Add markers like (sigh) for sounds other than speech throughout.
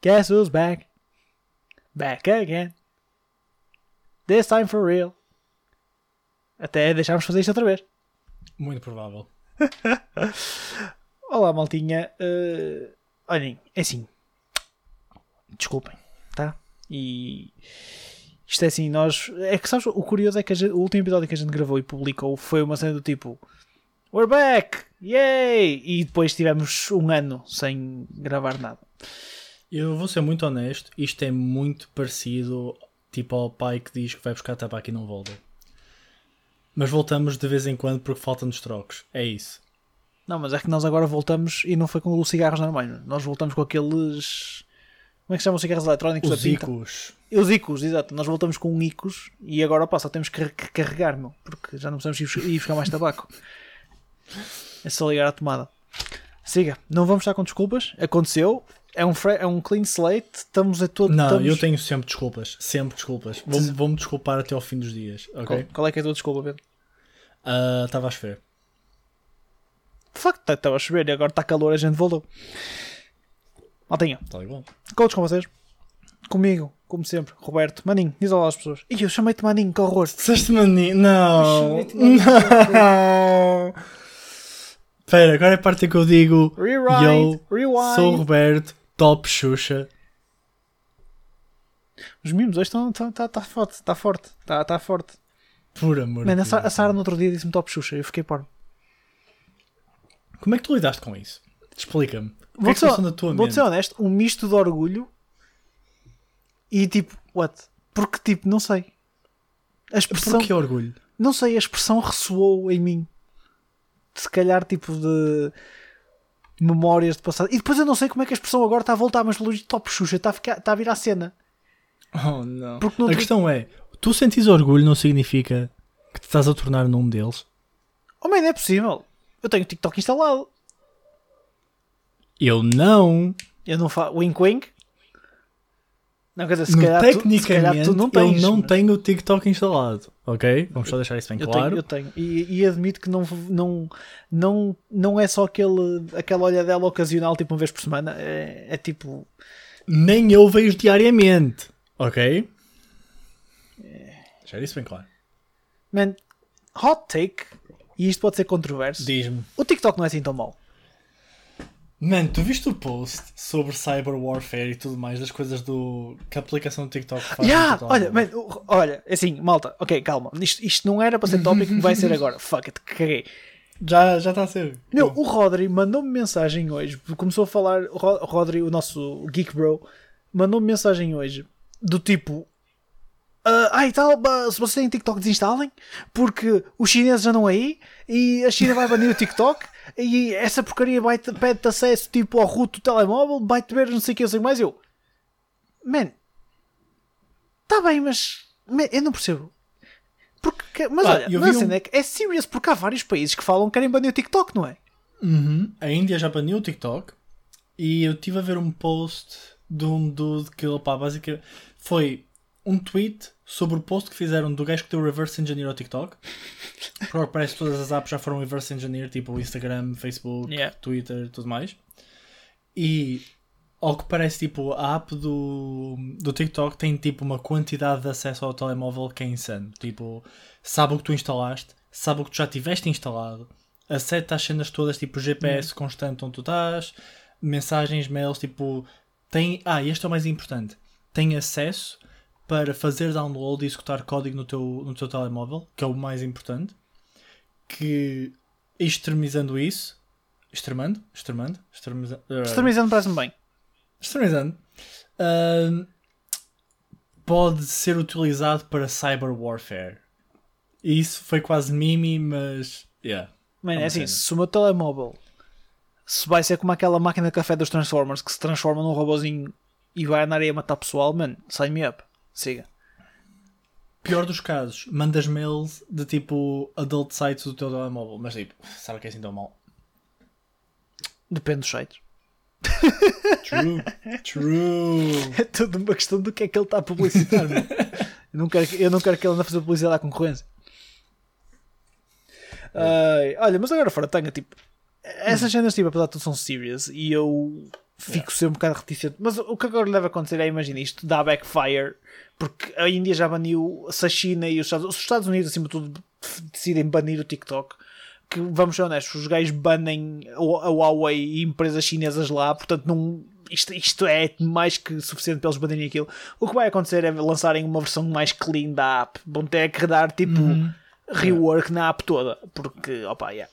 Guess who's back? Back again. This time for real. Até deixarmos fazer isto outra vez. Muito provável. (laughs) Olá, maltinha. Uh, olhem, é assim. Desculpem, tá? E isto é assim, nós. É que sabes, o curioso é que gente, o último episódio que a gente gravou e publicou foi uma cena do tipo We're back! Yay! E depois tivemos um ano sem gravar nada. Eu vou ser muito honesto, isto é muito parecido tipo ao pai que diz que vai buscar tabaco e não volta. Mas voltamos de vez em quando porque faltam-nos trocos. É isso. Não, mas é que nós agora voltamos e não foi com os cigarros normais. Nós voltamos com aqueles. Como é que se chamam os cigarros eletrónicos os? Icos. Os Icos, exato. Nós voltamos com Icos e agora pá, só temos que carregar, meu, porque já não precisamos ir buscar mais tabaco. É só ligar a tomada. Siga, não vamos estar com desculpas. Aconteceu. É um, é um clean slate. Estamos a todo. Não, estamos... eu tenho sempre desculpas. Sempre desculpas. Vou-me vou desculpar até ao fim dos dias. ok? Qual, qual é que é a tua desculpa, Pedro? Estava uh, a chover. De facto, estava a chover e agora está calor. A gente voltou. Maltinha. Está igual. Contos com vocês. Comigo, como sempre, Roberto. Maninho, diz olá às pessoas. Ih, eu chamei-te Maninho, que horror. Disseste Maninho? Não. Não. Espera, agora é a parte que eu digo. Rewind, eu rewind. sou o Roberto, top Xuxa. Os mimos hoje estão. Está tá, tá forte, está forte. Está tá forte. Por amor Man, a, a Sara no outro dia disse-me top Xuxa. Eu fiquei por. Como é que tu lidaste com isso? Explica-me. Vou, é que ser, vou mente? ser honesto, um misto de orgulho e tipo, what? Porque tipo, não sei. A expressão. Porquê orgulho? Não sei, a expressão ressoou em mim. Se calhar, tipo, de memórias de passado. E depois eu não sei como é que a expressão agora está a voltar, mas pelo top Xuxa está a, ficar, está a vir à cena. Oh não. Porque não a questão é: tu sentes orgulho não significa que te estás a tornar num deles? Oh, man, é possível. Eu tenho o TikTok instalado. Eu não. Eu não faço. Wink wink. Não, quer dizer, se No, calhar, tu, se calhar tecnicamente, não tens. eu não mas- tenho o TikTok instalado. Ok? Vamos só deixar isso bem Eu claro. tenho, eu tenho. E, e admito que não, não, não, não é só aquele, aquela olhadela ocasional, tipo uma vez por semana. É, é tipo. Nem eu vejo diariamente. Ok? Deixar isso bem claro. Man, hot take. E isto pode ser controverso. Diz-me. O TikTok não é assim tão mau. Mano, tu viste o post sobre cyber warfare e tudo mais, das coisas do que a aplicação do TikTok faz? Yeah, no olha, man, olha, assim, malta, ok, calma. Isto, isto não era para ser tópico, vai ser agora. (laughs) Fuck it, caguei. Já já está a ser. Meu, o Rodri mandou-me mensagem hoje, começou a falar, o Ro- Rodri, o nosso Geek Bro, mandou-me mensagem hoje do tipo. ah, ai tal, se vocês têm TikTok desinstalem porque os chineses andam aí e a China vai banir o TikTok e essa porcaria pede-te acesso tipo ao root do telemóvel, vai-te ver não sei o que, eu sei mais. Eu, man, está bem, mas man, eu não percebo. Porque, mas Pá, olha, mas vi a um- é, é serious porque há vários países que falam que querem banir o TikTok, não é? Uhum. A Índia já baniu o TikTok e eu estive a ver um post de um dude que pá, basicamente foi um tweet sobre o post que fizeram do gajo que deu reverse engineer ao TikTok. (laughs) Porque parece que todas as apps já foram reverse engineer, tipo Instagram, Facebook, Yeah. Twitter e tudo mais. E ao que parece, tipo, a app do, do TikTok tem tipo uma quantidade de acesso ao telemóvel que é insano. Tipo, sabe o que tu instalaste, sabe o que tu já tiveste instalado, aceta as cenas todas, tipo GPS constante onde tu estás, mensagens, mails, tipo, tem. Ah, este é o mais importante: tem acesso para fazer download e executar código no teu, no teu telemóvel, que é o mais importante. Que extremizando isso, extremando, extremando, extremiza, Extremizando parece-me bem. extremizando, ahm, pode ser utilizado para cyber warfare. E isso foi quase mimi, mas yeah. Man, É é assim, cena. se o meu telemóvel se vai ser como aquela máquina de café dos Transformers que se transforma num robozinho e vai andar aí a matar pessoal, man, sign me up. Siga. Pior dos casos, mandas mails de tipo adult sites do teu telemóvel, mas tipo, sabe que é assim tão mal? Depende dos sites. True, true. (laughs) É tudo uma questão do que é que ele está a publicitar. eu, não quero, que- eu não quero que ele ande a fazer publicidade à concorrência. Ai, olha, mas agora fora tanga, tipo, essas cenas, tipo, apesar de tudo, são serious e eu fico sempre um bocado reticente. Mas o que agora deve acontecer é, imagina isto, dá backfire, porque a Índia já baniu, se a China e os Estados, os Estados Unidos, acima de tudo, decidem banir o TikTok. Que vamos ser honestos, os gajos banem a Huawei e empresas chinesas lá, portanto, não, isto, isto é mais que suficiente para eles banirem aquilo. O que vai acontecer é lançarem uma versão mais clean da app, vão ter que dar tipo Uhum. rework na app toda, porque, opa, yeah.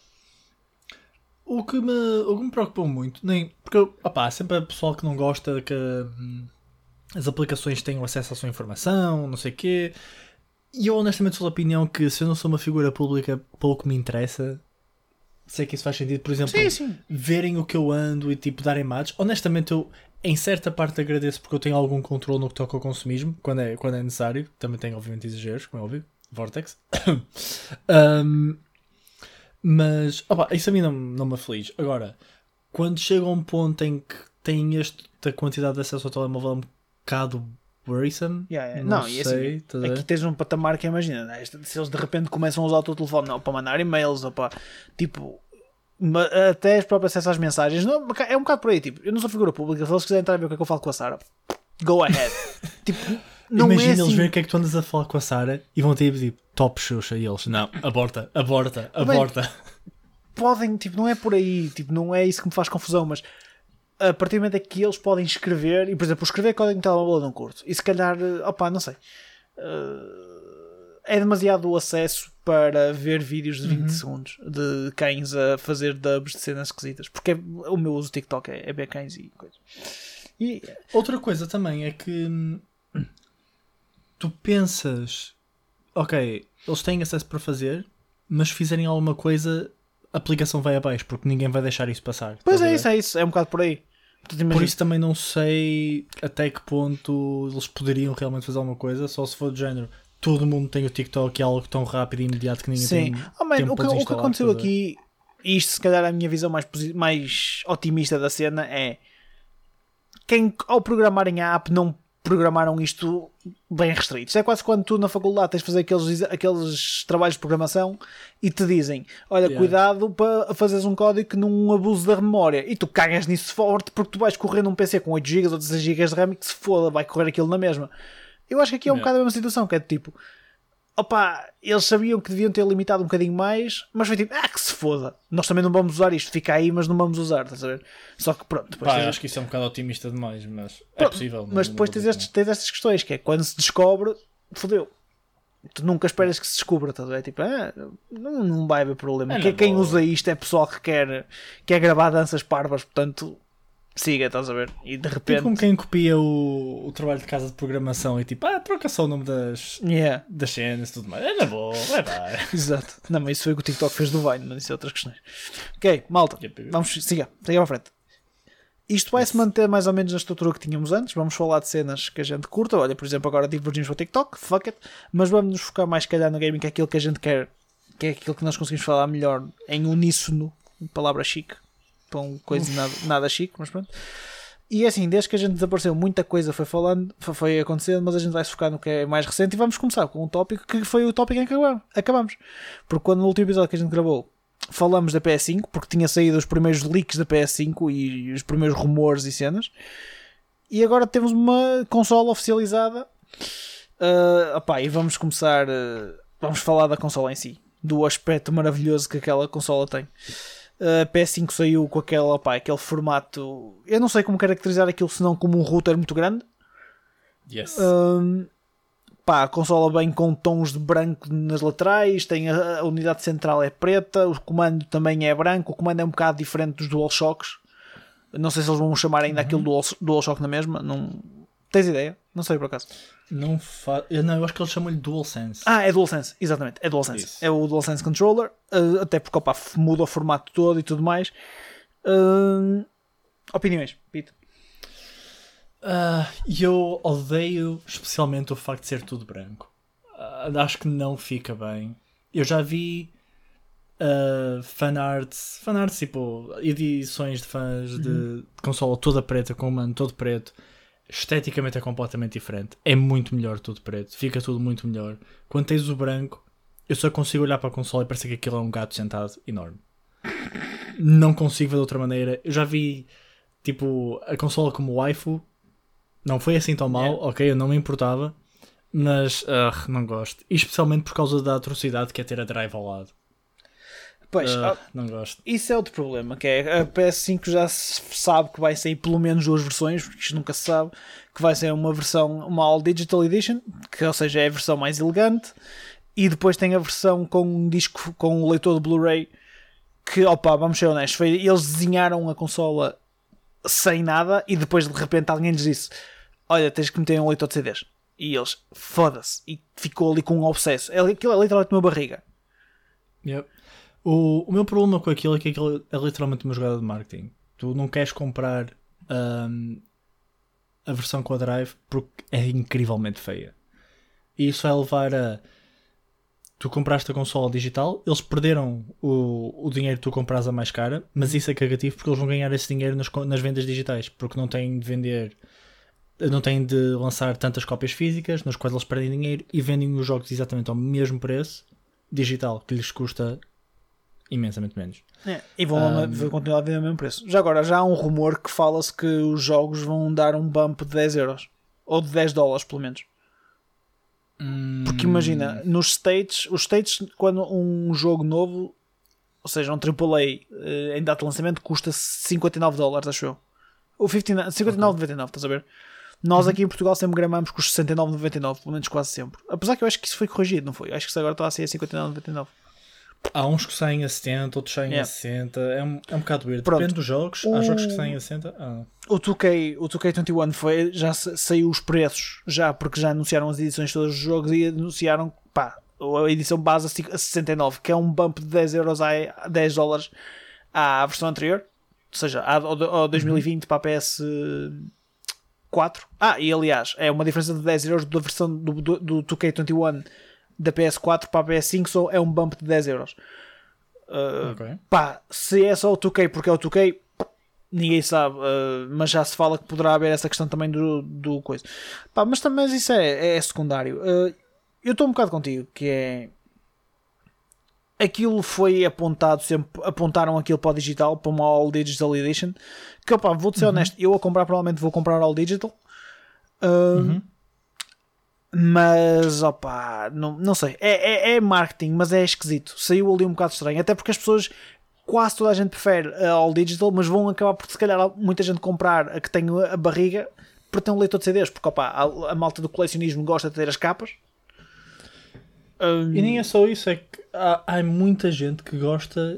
O que me, o que me preocupou muito, nem, porque opá, sempre há pessoal que não gosta que hum, as aplicações tenham acesso à sua informação, não sei o quê. E eu honestamente sou da opinião que se eu não sou uma figura pública, pouco me interessa. Sei que isso faz sentido, por exemplo, Sim, sim. verem o que eu ando e tipo darem match. Honestamente, eu em certa parte agradeço porque eu tenho algum controle no que toca ao consumismo, quando é, quando é necessário. Também tenho, obviamente, exageros, como é óbvio. Vortex. (coughs) Um, mas opa, isso a mim não, não me aflige. Agora, quando chega a um ponto em que tem esta quantidade de acesso ao telemóvel um bocado worrisome, Yeah, yeah. não, Não, sei. assim, aqui tens um patamar que imagina, né? Se eles de repente começam a usar o teu telefone não, para mandar e-mails ou para tipo até as próprias acesso às mensagens, não, é um bocado por aí. Tipo, eu não sou figura pública, se eles quiserem entrar a ver o que é que eu falo com a Sara, go ahead. (laughs) tipo, não Imagina é assim. eles verem o que é que tu andas a falar com a Sara e vão ter tipo top Xuxa e eles, não, aborta, aborta, Bem, aborta. podem, tipo, não é por aí, tipo, não é isso que me faz confusão, mas a partir do momento é que eles podem escrever, e por exemplo, escrever código no telemóvel eu não curto, e se calhar, eh, opá, não sei, Eh, é demasiado acesso para ver vídeos de 20 Uhum. segundos de cães a fazer dubs de cenas esquisitas, porque é- o meu uso do TikTok é, é ver cães e coisas. E Outra coisa também é que hum, tu pensas, ok, eles têm acesso para fazer, mas se fizerem alguma coisa, a aplicação vai abaixo, porque ninguém vai deixar isso passar. pois é isso, é isso, é um bocado por aí. Por isso também não sei até que ponto eles poderiam realmente fazer alguma coisa, só se for do género. Todo mundo tem o TikTok e é algo tão rápido e imediato que ninguém Sim. tem. Oh, man, tempo o, que, o que aconteceu aqui, e isto se calhar é a minha visão mais, mais otimista da cena, é quem ao programarem a app não programaram isto bem restrito. Isto é quase quando tu na faculdade tens de fazer aqueles, aqueles trabalhos de programação e te dizem: Olha, Yeah. cuidado para fazeres um código que não abuse da memória. E tu cagas nisso forte porque tu vais correr num PC com 8 GB ou 16 GB de RAM e que se foda, vai correr aquilo na mesma. Eu acho que aqui é um Yeah. bocado a mesma situação, que é tipo. Opa, eles sabiam que deviam ter limitado um bocadinho mais, mas foi tipo, ah, que se foda. Nós também não vamos usar isto, fica aí, mas não vamos usar, estás a ver? Só que pronto, depois Pá, tens, acho que isso é um bocado otimista demais, mas é Pronto, possível. mas não- depois não tens, estes, tens estas questões, que é quando se descobre, fodeu. Tu nunca esperas que se descubra, estás a ver? Tipo, ah, não, não vai haver problema. É quem, quem usa isto é pessoal que quer, quer gravar danças parvas, portanto, siga, estás a ver? E de Tipo repente. como quem copia o, o trabalho de casa de programação e tipo, ah, troca só o nome das, Yeah, das cenas e tudo mais. É na boa, vai (laughs) exato. Não, mas isso foi o que o TikTok fez do Vine, mas isso é outras questões. Ok, malta. Vamos, siga, siga à frente. Isto vai se manter mais ou menos na estrutura que tínhamos antes. Vamos falar de cenas que a gente curta. Olha, por exemplo, agora divergimos para o TikTok, fuck it. Mas vamos nos focar mais, se calhar, no gaming, que é aquilo que a gente quer, que é aquilo que nós conseguimos falar melhor em uníssono. Palavra chique, para um coisa nada, nada chique, mas pronto. E é assim, desde que a gente desapareceu, muita coisa foi falando, foi- acontecendo, mas a gente vai se focar no que é mais recente e vamos começar com um tópico que foi o tópico em que acabamos. Porque quando no último episódio que a gente gravou falamos da PS5, porque tinha saído os primeiros leaks da PS5 e os primeiros rumores e cenas, e agora temos uma consola oficializada. Ah, opá, e vamos começar. ah, vamos falar da consola em si, do aspecto maravilhoso que aquela consola tem. A PS5 saiu com aquele, opá, aquele formato. Eu não sei como caracterizar aquilo senão como um router muito grande. Yes. Hum, pá, a consola bem com tons de branco nas laterais, tem a, a unidade central é preta, o comando também é branco, o comando é um bocado diferente dos DualShocks. Não sei se eles vão chamar ainda aquilo Dual, DualShock na mesma. Não... Tens ideia? Não sei por acaso. Não fa... eu, Não, eu acho que eles chamam-lhe DualSense. Ah, é DualSense, exatamente, é DualSense. Isso. É o DualSense Controller, uh, até porque opa, muda o formato todo e tudo mais. Hum, opiniões, Pito. Ah, E eu odeio especialmente o facto de ser tudo branco. Ah, acho que não fica bem. Eu já vi uh, fanarts, fanarts tipo edições de fãs de, de consola toda preta, com o mano todo preto. Esteticamente é completamente diferente. É muito melhor tudo preto. Fica tudo muito melhor. Quando tens o branco, eu só consigo olhar para a consola e parece que aquilo é um gato sentado enorme. Não consigo ver de outra maneira. Eu já vi tipo, a consola como waifu não foi assim tão mal, ok, eu não me importava, mas uh, não gosto. E especialmente por causa da atrocidade que é ter a drive ao lado. Pois, Uh, não gosto. isso é outro problema, que é a PS5 já se sabe que vai sair pelo menos duas versões, porque isto nunca se sabe, que vai ser uma versão, uma All Digital Edition, que ou seja, é a versão mais elegante, e depois tem a versão com um disco com o leitor de Blu-ray, que opa, vamos ser honestos, foi, eles desenharam a consola sem nada e depois de repente alguém lhes disse: Olha, tens que meter um leitor de CDs. E eles, foda-se, e ficou ali com um obsesso. É- Aquilo é literalmente uma barriga. Yep. O, o meu problema com aquilo é que aquilo é literalmente uma jogada de marketing. Tu não queres comprar ahm, a versão com a drive porque é incrivelmente feia. E isso vai levar a. Tu compraste a consola digital, eles perderam o, o dinheiro que tu compras a mais cara, mas isso é cagativo porque eles vão ganhar esse dinheiro nas, nas vendas digitais, porque não têm de vender, não têm de lançar tantas cópias físicas, nas quais eles perdem dinheiro e vendem os jogos exatamente ao mesmo preço digital, que lhes custa imensamente menos. É, e vão, Um, vão continuar a vender o mesmo preço. Já agora, já há um rumor que fala-se que os jogos vão dar um bump de 10 euros. Ou de 10 dólares, pelo menos. Porque imagina, nos States, os States, quando um jogo novo, ou seja, um AAA eh, em data de lançamento, custa 59 dólares, acho eu. Ou 59, 59,99, estás a ver? Nós aqui em Portugal sempre gramamos com os 69,99, pelo menos quase sempre. Apesar que eu acho que isso foi corrigido, não foi? Acho que isso agora está a ser a 59,99. Há uns que saem a 70, outros saem Yeah. a 60. É um, é um bocado weird. Pronto. Depende dos jogos. O- Há jogos que saem a 60. Ah. O 2K, o 2K21 foi, já sa- saiu os preços, já porque já anunciaram as edições todos dos jogos e anunciaram pá, a edição base a ci- a 69, que é um bump de 10 euros a a 10 dólares à versão anterior, ou seja, ao, ao 2020 para a PS4. Ah, e aliás, é uma diferença de 10 euros da versão do, do, do 2K21 da PS4 para a PS5, só é um bump de 10 euros. Uh, Ok. Pá, se é só o 2K porque é o 2K, ninguém sabe, uh, mas já se fala que poderá haver essa questão também do, do coisa. Pá, mas também isso é, é secundário. Uh, eu estou um bocado contigo, que é aquilo foi apontado sempre, apontaram aquilo para o digital, para uma All Digital Edition, que opá, vou-te ser honesto, eu a comprar provavelmente vou comprar All Digital. Uh, Mas, opá, não, não sei. É, é, é marketing, mas é esquisito. Saiu ali um bocado estranho. Até porque as pessoas, quase toda a gente prefere a All Digital, mas vão acabar por, se calhar, muita gente comprar a que tem a barriga para ter um leitor de CDs. Porque, opá, a, a malta do colecionismo gosta de ter as capas. E nem é só isso, é que há, há muita gente que gosta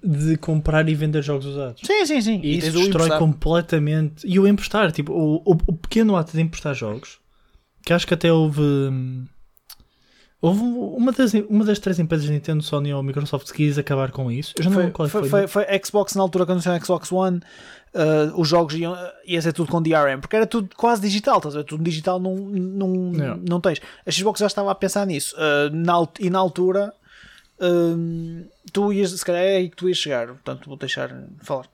de comprar e vender jogos usados. Sim, sim, sim. E tens isso destrói completamente. E o emprestar, tipo, o, o, o pequeno ato de emprestar jogos, que acho que até houve. hum, Houve uma das, uma das três empresas, Nintendo, Sony ou Microsoft, que quis acabar com isso. Eu já não Foi, lembro qual é que foi, foi. foi, foi Xbox na altura quando anunciaram Xbox One. uh, os jogos iam, ia ser tudo com DRM porque era tudo quase digital, estás a ver? Tudo digital não, não, Yeah. não tens. A Xbox já estava a pensar nisso uh, na, e na altura um, tu ias, se calhar é aí que tu ias chegar, portanto vou deixar falar.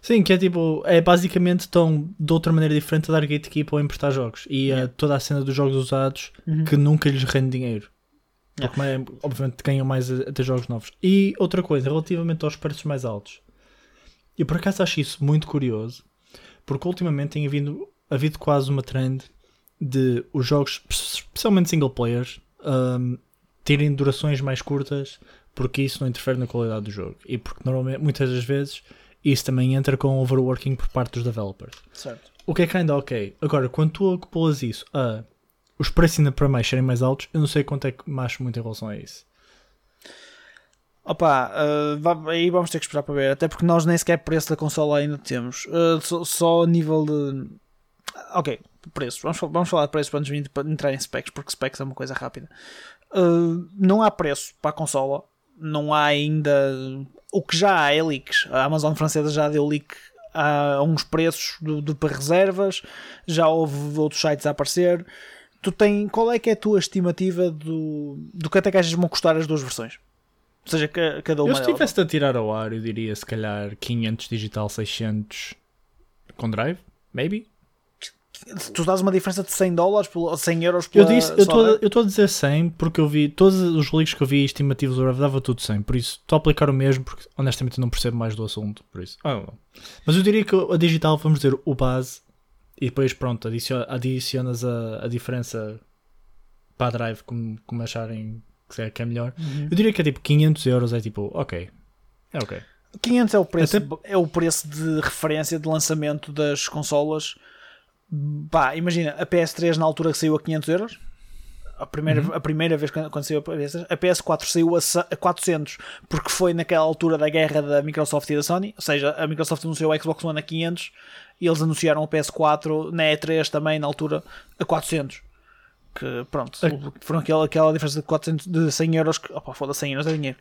Sim, que é tipo, é basicamente estão de outra maneira diferente a dar gatekeep ou emprestar jogos. E a toda a cena dos jogos usados que nunca lhes rende dinheiro. Porque, é, obviamente, ganham mais a, a ter jogos novos. E outra coisa, relativamente aos preços mais altos, eu por acaso acho isso muito curioso, porque ultimamente tem havido, havido quase uma trend de os jogos, especialmente single players, um, terem durações mais curtas porque isso não interfere na qualidade do jogo. E porque normalmente, muitas das vezes, isso também entra com overworking por parte dos developers. Certo. O que é ainda ok. Agora, quando tu acumulas isso a os preços ainda para mais serem mais altos, eu não sei quanto é que me acho muito em relação a isso. Opa, uh, aí vamos ter que esperar para ver, até porque nós nem sequer preço da consola ainda temos, Uh, só, só a nível de. Ok, preços, vamos, vamos falar de preços antes de para entrar em specs, porque specs é uma coisa rápida. Uh, não há preço para a consola, não há ainda. O que já há é leaks. A Amazon francesa já deu leak a uns preços do, do- para reservas, já houve outros sites a aparecer. Tu tem, qual é que é a tua estimativa do, do que até que achas vão custar as duas versões? Ou seja, ca- cada uma Eu se delas. tivesse de tirar ao ar, eu diria se calhar 500 digital, 600 com drive, maybe? Tu dás uma diferença de 100 dólares, por- 100 euros por Eu disse, eu estou a dizer 100 porque eu vi todos os leaks que eu vi estimativos dava tudo 100, por isso estou a aplicar o mesmo porque honestamente eu não percebo mais do assunto, por isso. Ah. Mas eu diria que a digital, vamos dizer, o base e depois pronto, adiciona- adicionas a, a diferença para a drive como, como acharem que é, que é melhor. Eu diria que é tipo 500 euros, é tipo, ok. É ok. 500 é o preço, Até- é o preço de referência de lançamento das consolas. Pá, imagina, a PS3 na altura que saiu a 500 euros. A primeira, Uhum. a primeira vez que quando saiu a PS3, a PS4 saiu a, sa- a 400 porque foi naquela altura da guerra da Microsoft e da Sony. Ou seja, a Microsoft anunciou o Xbox One a 500 e eles anunciaram o PS4 na E3 também na altura a 400. Que pronto, foram aquela, aquela diferença de, 400, de 100 euros. Que, opa, foda 100 euros é dinheiro.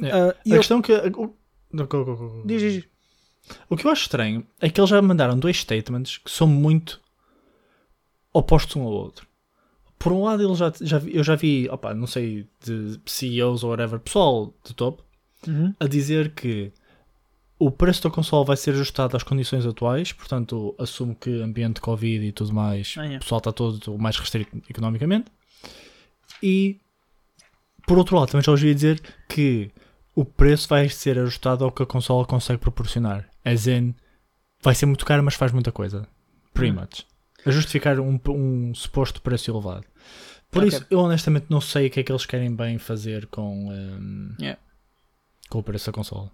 É. E a eu- questão que. diz, diz. O que eu acho estranho é que eles já mandaram dois statements que são muito opostos um ao outro. Por um lado, eles já, já eu já vi, opa, não sei, de CEOs ou whatever, pessoal de topo, Uhum. a dizer que o preço da console vai ser ajustado às condições atuais, portanto, assumo que ambiente de Covid e tudo mais, Ah, é. o pessoal está todo mais restrito economicamente. E, por outro lado, também já ouvi dizer que o preço vai ser ajustado ao que a consola consegue proporcionar. As in, vai ser muito caro, mas faz muita coisa. Pretty Hum. much. A justificar um, um suposto preço elevado. Por Ok. isso, eu honestamente não sei o que é que eles querem bem fazer com, um, Yeah. com o preço da consola.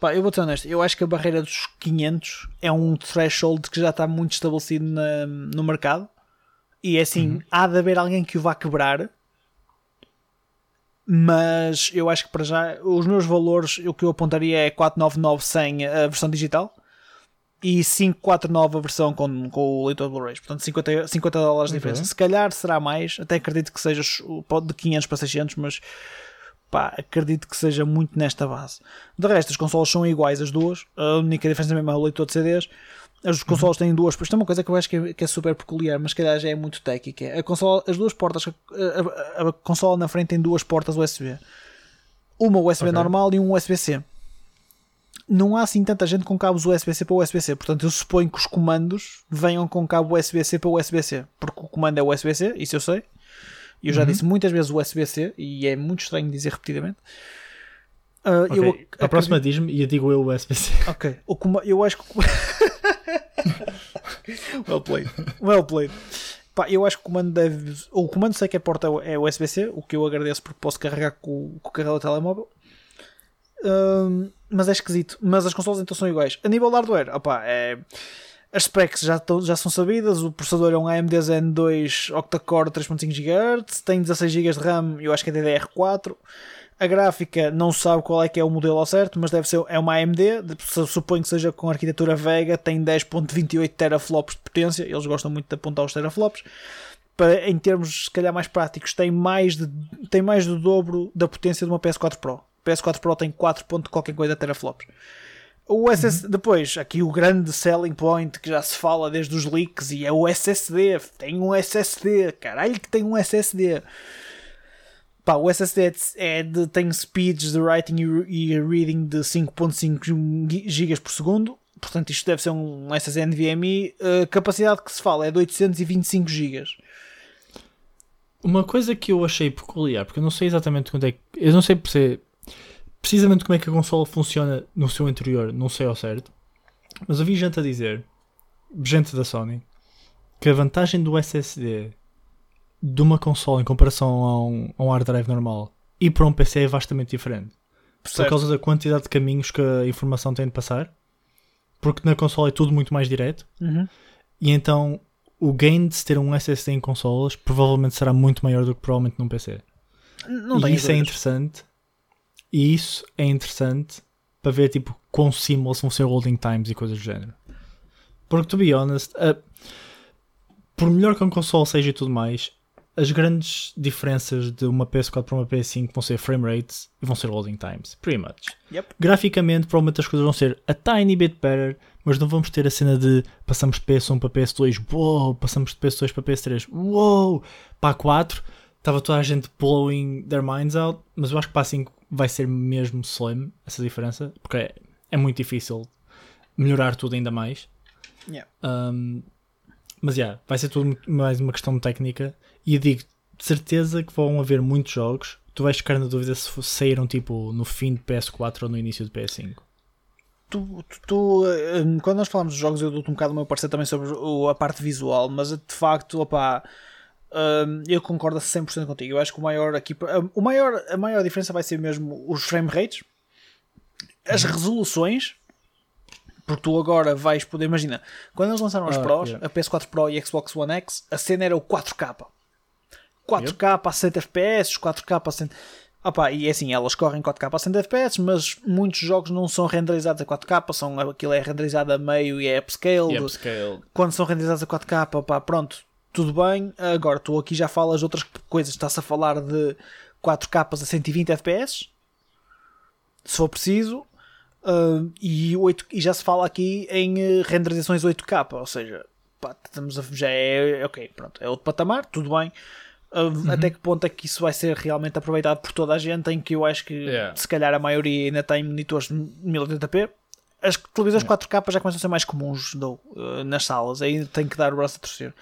Pá, eu vou ser honesto, eu acho que a barreira dos 500 é um threshold que já está muito estabelecido na- no mercado e é assim, há de haver alguém que o vá quebrar, mas eu acho que para já os meus valores, o que eu apontaria é 499 sem a versão digital e 549 a versão com, com o leitor Blu-rays, portanto 50, 50 dólares de diferença. Se calhar será mais, até acredito que seja de 500 para 600, mas pá, acredito que seja muito nesta base. De resto, as consolas são iguais as duas, a única diferença mesmo é o leitor de CDs. As consolas têm duas, isto é uma coisa que eu acho que é, que é super peculiar, mas se calhar já é muito que é a consola, as duas portas, a, a- a consola na frente tem duas portas USB. Uma USB Ok. normal e um USB-C. Não há assim tanta gente com cabos USB-C para USB-C, portanto eu suponho que os comandos venham com cabo USB-C para USB-C, porque o comando é USB-C, isso eu sei. E eu já Uhum. disse muitas vezes USB-C e é muito estranho dizer repetidamente. Ah, Ok, eu a acredito- próxima diz-me e eu digo eu o USB-C. Ok. Eu acho que. (laughs) well played. Well played. Pá, eu acho que o comando deve. O comando sei que a porta é USB-C, o que eu agradeço porque posso carregar com, com o carregador do telemóvel. Ahm, mas é esquisito. Mas as consoles então são iguais. A nível de hardware, opá, é. As specs já, estão- já são sabidas. O processador é um AMD Zen 2 octa-core 3.5 GHz, tem 16 GB de RAM, eu acho que é DDR4. A gráfica não sabe qual é que é o modelo ao certo, mas deve ser é uma AMD, suponho que seja com arquitetura Vega, tem 10.28 teraflops de potência, eles gostam muito de apontar os teraflops. Para, em termos se calhar mais práticos, tem mais, de, tem mais do dobro da potência de uma PS4 Pro. A PS4 Pro tem 4. ponto qualquer coisa teraflops. O SS, Depois, aqui o grande selling point que já se fala desde os leaks e é o SSD. Tem um SSD, caralho que tem um SSD. Pá, o SSD é de, tem speeds de writing e, reading de 5.5 GB por segundo. Portanto, isto deve ser um SSD NVMe. A capacidade que se fala é de 825 GB. Uma coisa que eu achei peculiar, porque eu não sei exatamente quando é que. Eu não sei se- precisamente como é que a consola funciona no seu interior, não sei ao certo. Mas eu vi gente a dizer, gente da Sony, que a vantagem do SSD de uma consola em comparação a um, a um hard drive normal e para um PC é vastamente diferente. Por Certo. causa da quantidade de caminhos que a informação tem de passar. Porque na consola é tudo muito mais direto. Uhum. E então o gain de se ter um SSD em consolas provavelmente será muito maior do que provavelmente num PC. Não e isso é dúvidas. interessante. E isso é interessante para ver tipo quão seamless vão ser loading times e coisas do género. Porque, to be honest, a- por melhor que um console seja e tudo mais, as grandes diferenças de uma PS4 para uma PS5 vão ser frame rates e vão ser loading times. Pretty much. Yep. Graficamente, provavelmente as coisas vão ser a tiny bit better, mas não vamos ter a cena de passamos de PS1 para PS2, uou, passamos de PS2 para PS3, uou, para a 4 estava toda a gente blowing their minds out, mas eu acho que para a 5 vai ser mesmo slim essa diferença, porque é, é muito difícil melhorar tudo ainda mais. Yeah. Um, Mas já, vai ser tudo mais uma questão técnica. E eu digo de certeza que vão haver muitos jogos. Tu vais ficar na dúvida se saíram tipo no fim de PS4 ou no início de PS5. Tu, tu, tu, hum, quando nós falamos de jogos, eu dou-te um bocado o meu parecer também sobre a parte visual, mas de facto, opá, eu concordo a 100% contigo. Eu acho que o maior aqui, o maior, a maior diferença vai ser mesmo os frame rates, as resoluções. Porque tu agora vais poder, imagina, quando eles lançaram as Ah, Pros, yeah. a PS4 Pro e a Xbox One X, a cena era o 4K. 4K a 60 FPS, 4K a 100. Opa, e é assim, elas correm 4K a 100 FPS, mas muitos jogos não são renderizados a 4K, são, aquilo é renderizado a meio e é upscaled. upscale. Quando são renderizados a 4K, opá, pronto, tudo bem. Agora, tu aqui já falas de outras coisas, estás a falar de 4K a 120 FPS, se for preciso, ah, e, 8, e já se fala aqui em eh, renderizações 8K, ou seja, pá, estamos a, já é, é ok, pronto, é outro patamar, tudo bem. Uh, Até que ponto é que isso vai ser realmente aproveitado por toda a gente? Em que eu acho que Yeah. se calhar a maioria ainda tem monitores de 1080p. As televisões 4K já começam a ser mais comuns do, uh, nas salas, aí tem que dar o braço a torcer.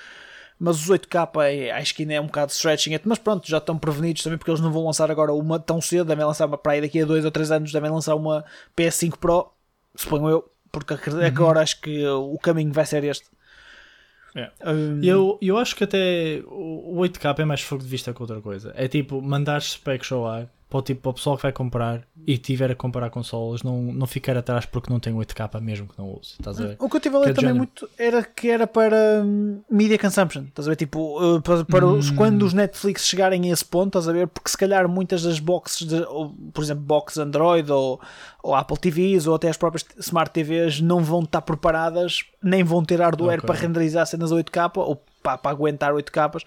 Mas os 8K é, acho que ainda é um bocado stretching it, mas pronto, já estão prevenidos também porque eles não vão lançar agora uma tão cedo, devem lançar uma para aí daqui a 2 ou 3 anos, devem lançar uma PS5 Pro, suponho eu, porque acredito- agora acho que o caminho vai ser este. Yeah. Um, Eu, eu acho que até o o 8K é mais fogo de vista que outra coisa. É tipo, mandar specs ao ar para o, tipo, para o pessoal que vai comprar e tiver a comparar consolas, não, não ficar atrás porque não tem 8K mesmo que não use. Estás a ver? O que eu tive a ler é também género. muito era que era para hum, media consumption, estás a ver? Tipo, uh, para, para os- Hum. quando os Netflix chegarem a esse ponto, estás a ver? Porque se calhar muitas das boxes, de, ou, por exemplo, boxes Android ou, ou Apple TVs ou até as próprias Smart TVs não vão estar preparadas, nem vão ter hardware Ok. para renderizar cenas a 8K ou pá, para aguentar 8K.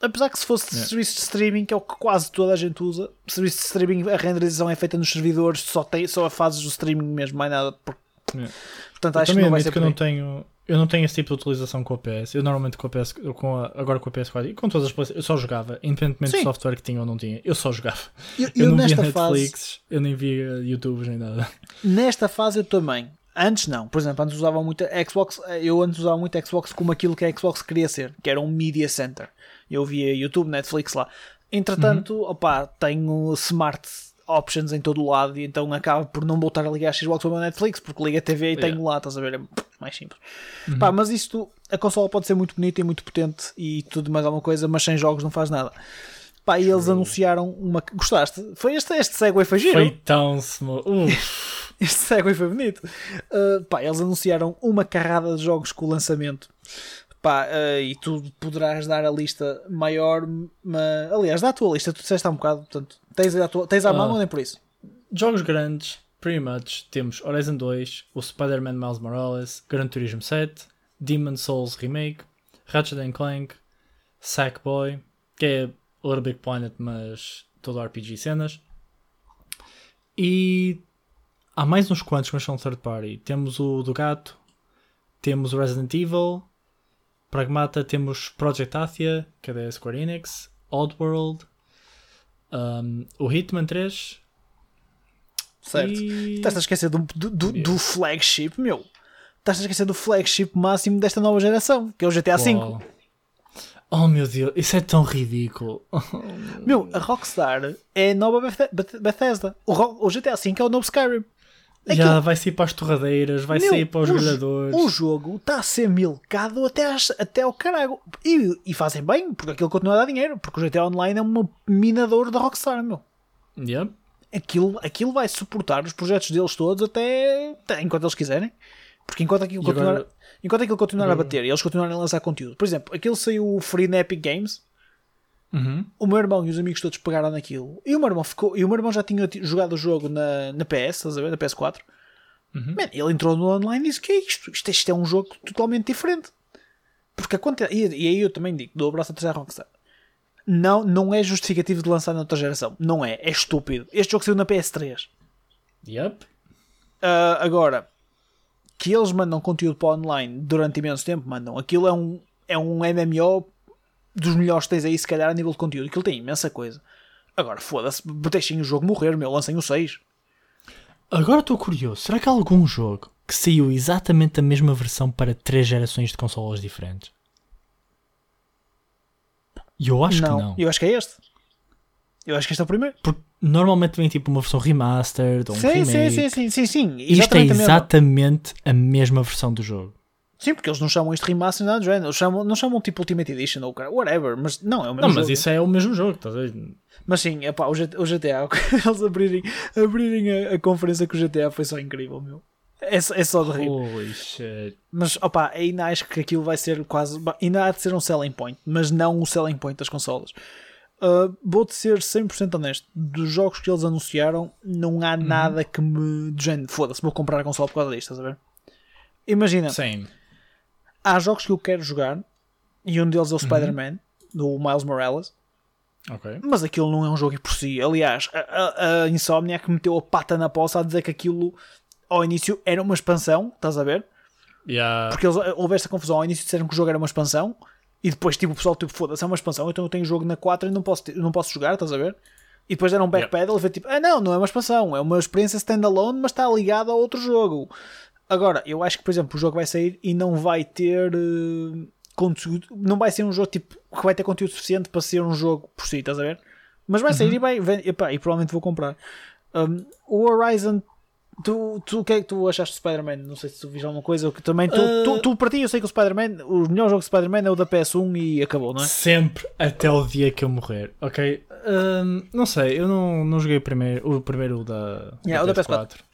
Apesar que se fosse Yeah. serviço de streaming, que é o que quase toda a gente usa, serviço de streaming, a renderização é feita nos servidores, só, tem, só a fases do streaming mesmo, mais nada. Por- Yeah. Portanto, Eu acho que não vai ser que eu não tenho. Eu não tenho esse tipo de utilização com a PS. Eu normalmente com a PS, com a- agora com a PS4 e com todas as PlayStation, eu só jogava, independentemente Sim. do software que tinha ou não tinha, eu só jogava. Eu, Eu, eu não via nesta fase, Netflix, eu nem via YouTube nem nada. nesta fase eu também. Antes não, por exemplo, antes usava muito Xbox, eu antes usava muito Xbox como aquilo que a Xbox queria ser, que era um media center. Eu via YouTube, Netflix lá. Entretanto, Uhum. opá, tenho smart options em todo o lado e então acabo por não voltar a ligar a Xbox para o meu Netflix porque liga a TV e Yeah. Uhum. tenho lá, estás a ver? É mais simples. Pá, mas isto, a consola pode ser muito bonita e muito potente e tudo mais alguma coisa, mas sem jogos não faz nada. Pá, e eles anunciaram uma. Gostaste? Foi este, este segue foi giro. Foi tão smooth. (laughs) Este segue foi bonito. Uh, pá, eles anunciaram uma carrada de jogos com o lançamento. Pá, uh, e tu poderás dar a lista maior. ma- Aliás, dá a tua lista, tu disseste há um bocado. Portanto, tens, a tua... tens à mão Ah. ou nem por isso? Jogos grandes, pretty much, temos Horizon 2, o Spider-Man Miles Morales, Gran Turismo 7, Demon Souls Remake, Ratchet and Clank, Sackboy, que é Little Big Planet, mas todo RPG cenas. E há mais uns quantos, mas são third party. Temos o do gato, temos o Resident Evil, Pragmata, temos Project Athia, que é da Square Enix, Oddworld, um, o Hitman 3, Certo. e... Estás a esquecer do, do, do, do flagship, meu. Estás a esquecer do flagship máximo desta nova geração, que é o GTA V. Oh meu Deus, isso é tão ridículo. (laughs) Meu, a Rockstar é a nova Beth- Bethesda. O, o GTA V é o novo Skyrim. Já vai sair para as torradeiras, vai Meu, sair para os o, grelhadores. o jogo está a ser milcado até, às- até ao caralho. E, e fazem bem, porque aquilo continua a dar dinheiro. Porque o GTA Online é um minador da Rockstar, meu. Yep. Aquilo, aquilo vai suportar os projetos deles todos até, até enquanto eles quiserem. Porque enquanto aquilo continuar, agora- enquanto aquilo continuar a agora- bater e eles continuarem a lançar conteúdo. Por exemplo, aquilo saiu free na Epic Games. Uhum. O meu irmão e os amigos todos pegaram naquilo. E o meu irmão, ficou, e o meu irmão já tinha ti- jogado o jogo na, na PS, estás a ver? Na PS4. Uhum. Man, ele entrou no online e disse: que é isto? Isto, isto é um jogo totalmente diferente. Porque a quantidade. E, e aí eu também digo: dou o braço a terceira Rockstar. Não, não é justificativo de lançar na outra geração. Não é. É estúpido. Este jogo saiu na PS3. Yep. Ah, agora, que eles mandam conteúdo para online durante imenso tempo, mandam. Aquilo é um, é um MMO dos melhores que tens aí, se calhar, a nível de conteúdo. Aquilo tem imensa coisa. Agora, foda-se, deixem o jogo morrer, meu. Lancem o 6. Agora estou curioso. Será que há algum jogo que saiu exatamente a mesma versão para três gerações de consolas diferentes? E eu acho que não. Eu acho que é este. Eu acho que este é o primeiro. Porque normalmente vem tipo uma versão remastered ou um sim, remake. sim, sim, sim, sim, sim. Isto é exatamente a mesma versão do jogo. Sim, porque eles não chamam isto remaster nada do género. Eles chamam, não chamam tipo Ultimate Edition ou whatever. Mas não, é o mesmo Não, jogo. mas isso é o mesmo jogo, estás a ver? Mas sim, epá, o, GTA, (laughs) eles abrirem, abrirem a, a conferência com o GTA foi só incrível, meu. É, só- é só de rir. Holy shit. Mas opá, ainda acho que aquilo vai ser quase. Ainda há de ser um selling point, mas não o selling point das consolas. Uh, Vou-te ser 100% honesto. Dos jogos que eles anunciaram, não há nada que me. Do género, foda-se, vou comprar a consola por causa disto, estás a ver? Imagina, Same. Há jogos que eu quero jogar e um deles é o Spider-Man, do Miles Morales. Ok. Mas aquilo não é um jogo por si. Aliás, a, a, a Insomniac meteu a pata na poça a dizer que aquilo ao início era uma expansão, estás a ver? Yeah. Porque eles, houve esta confusão. Ao início disseram que o jogo era uma expansão e depois tipo, o pessoal tipo, foda-se, é uma expansão, então eu tenho jogo na 4 e não posso, não posso jogar, estás a ver? E depois deram um backpedal e foi tipo, ah não, não é uma expansão, é uma experiência standalone, mas está ligada a outro jogo. Agora, eu acho que, por exemplo, o jogo vai sair e não vai ter eh, conteúdo, não vai ser um jogo tipo que vai ter conteúdo suficiente para ser um jogo por si, estás a ver? Mas vai sair e vai, vai epá, e provavelmente vou comprar. Um, o Horizon, tu, tu, o que é que tu achaste do Spider-Man? Não sei se tu viste alguma coisa. Que também, tu, Uh, tu, tu, para ti, eu sei que o Spider-Man, o melhor jogo de Spider-Man é o da PS1 e acabou, não é? Sempre até o dia que eu morrer, ok? Ahm, não sei, eu não, não joguei o primeiro, o primeiro da, Yeah, o da PS4.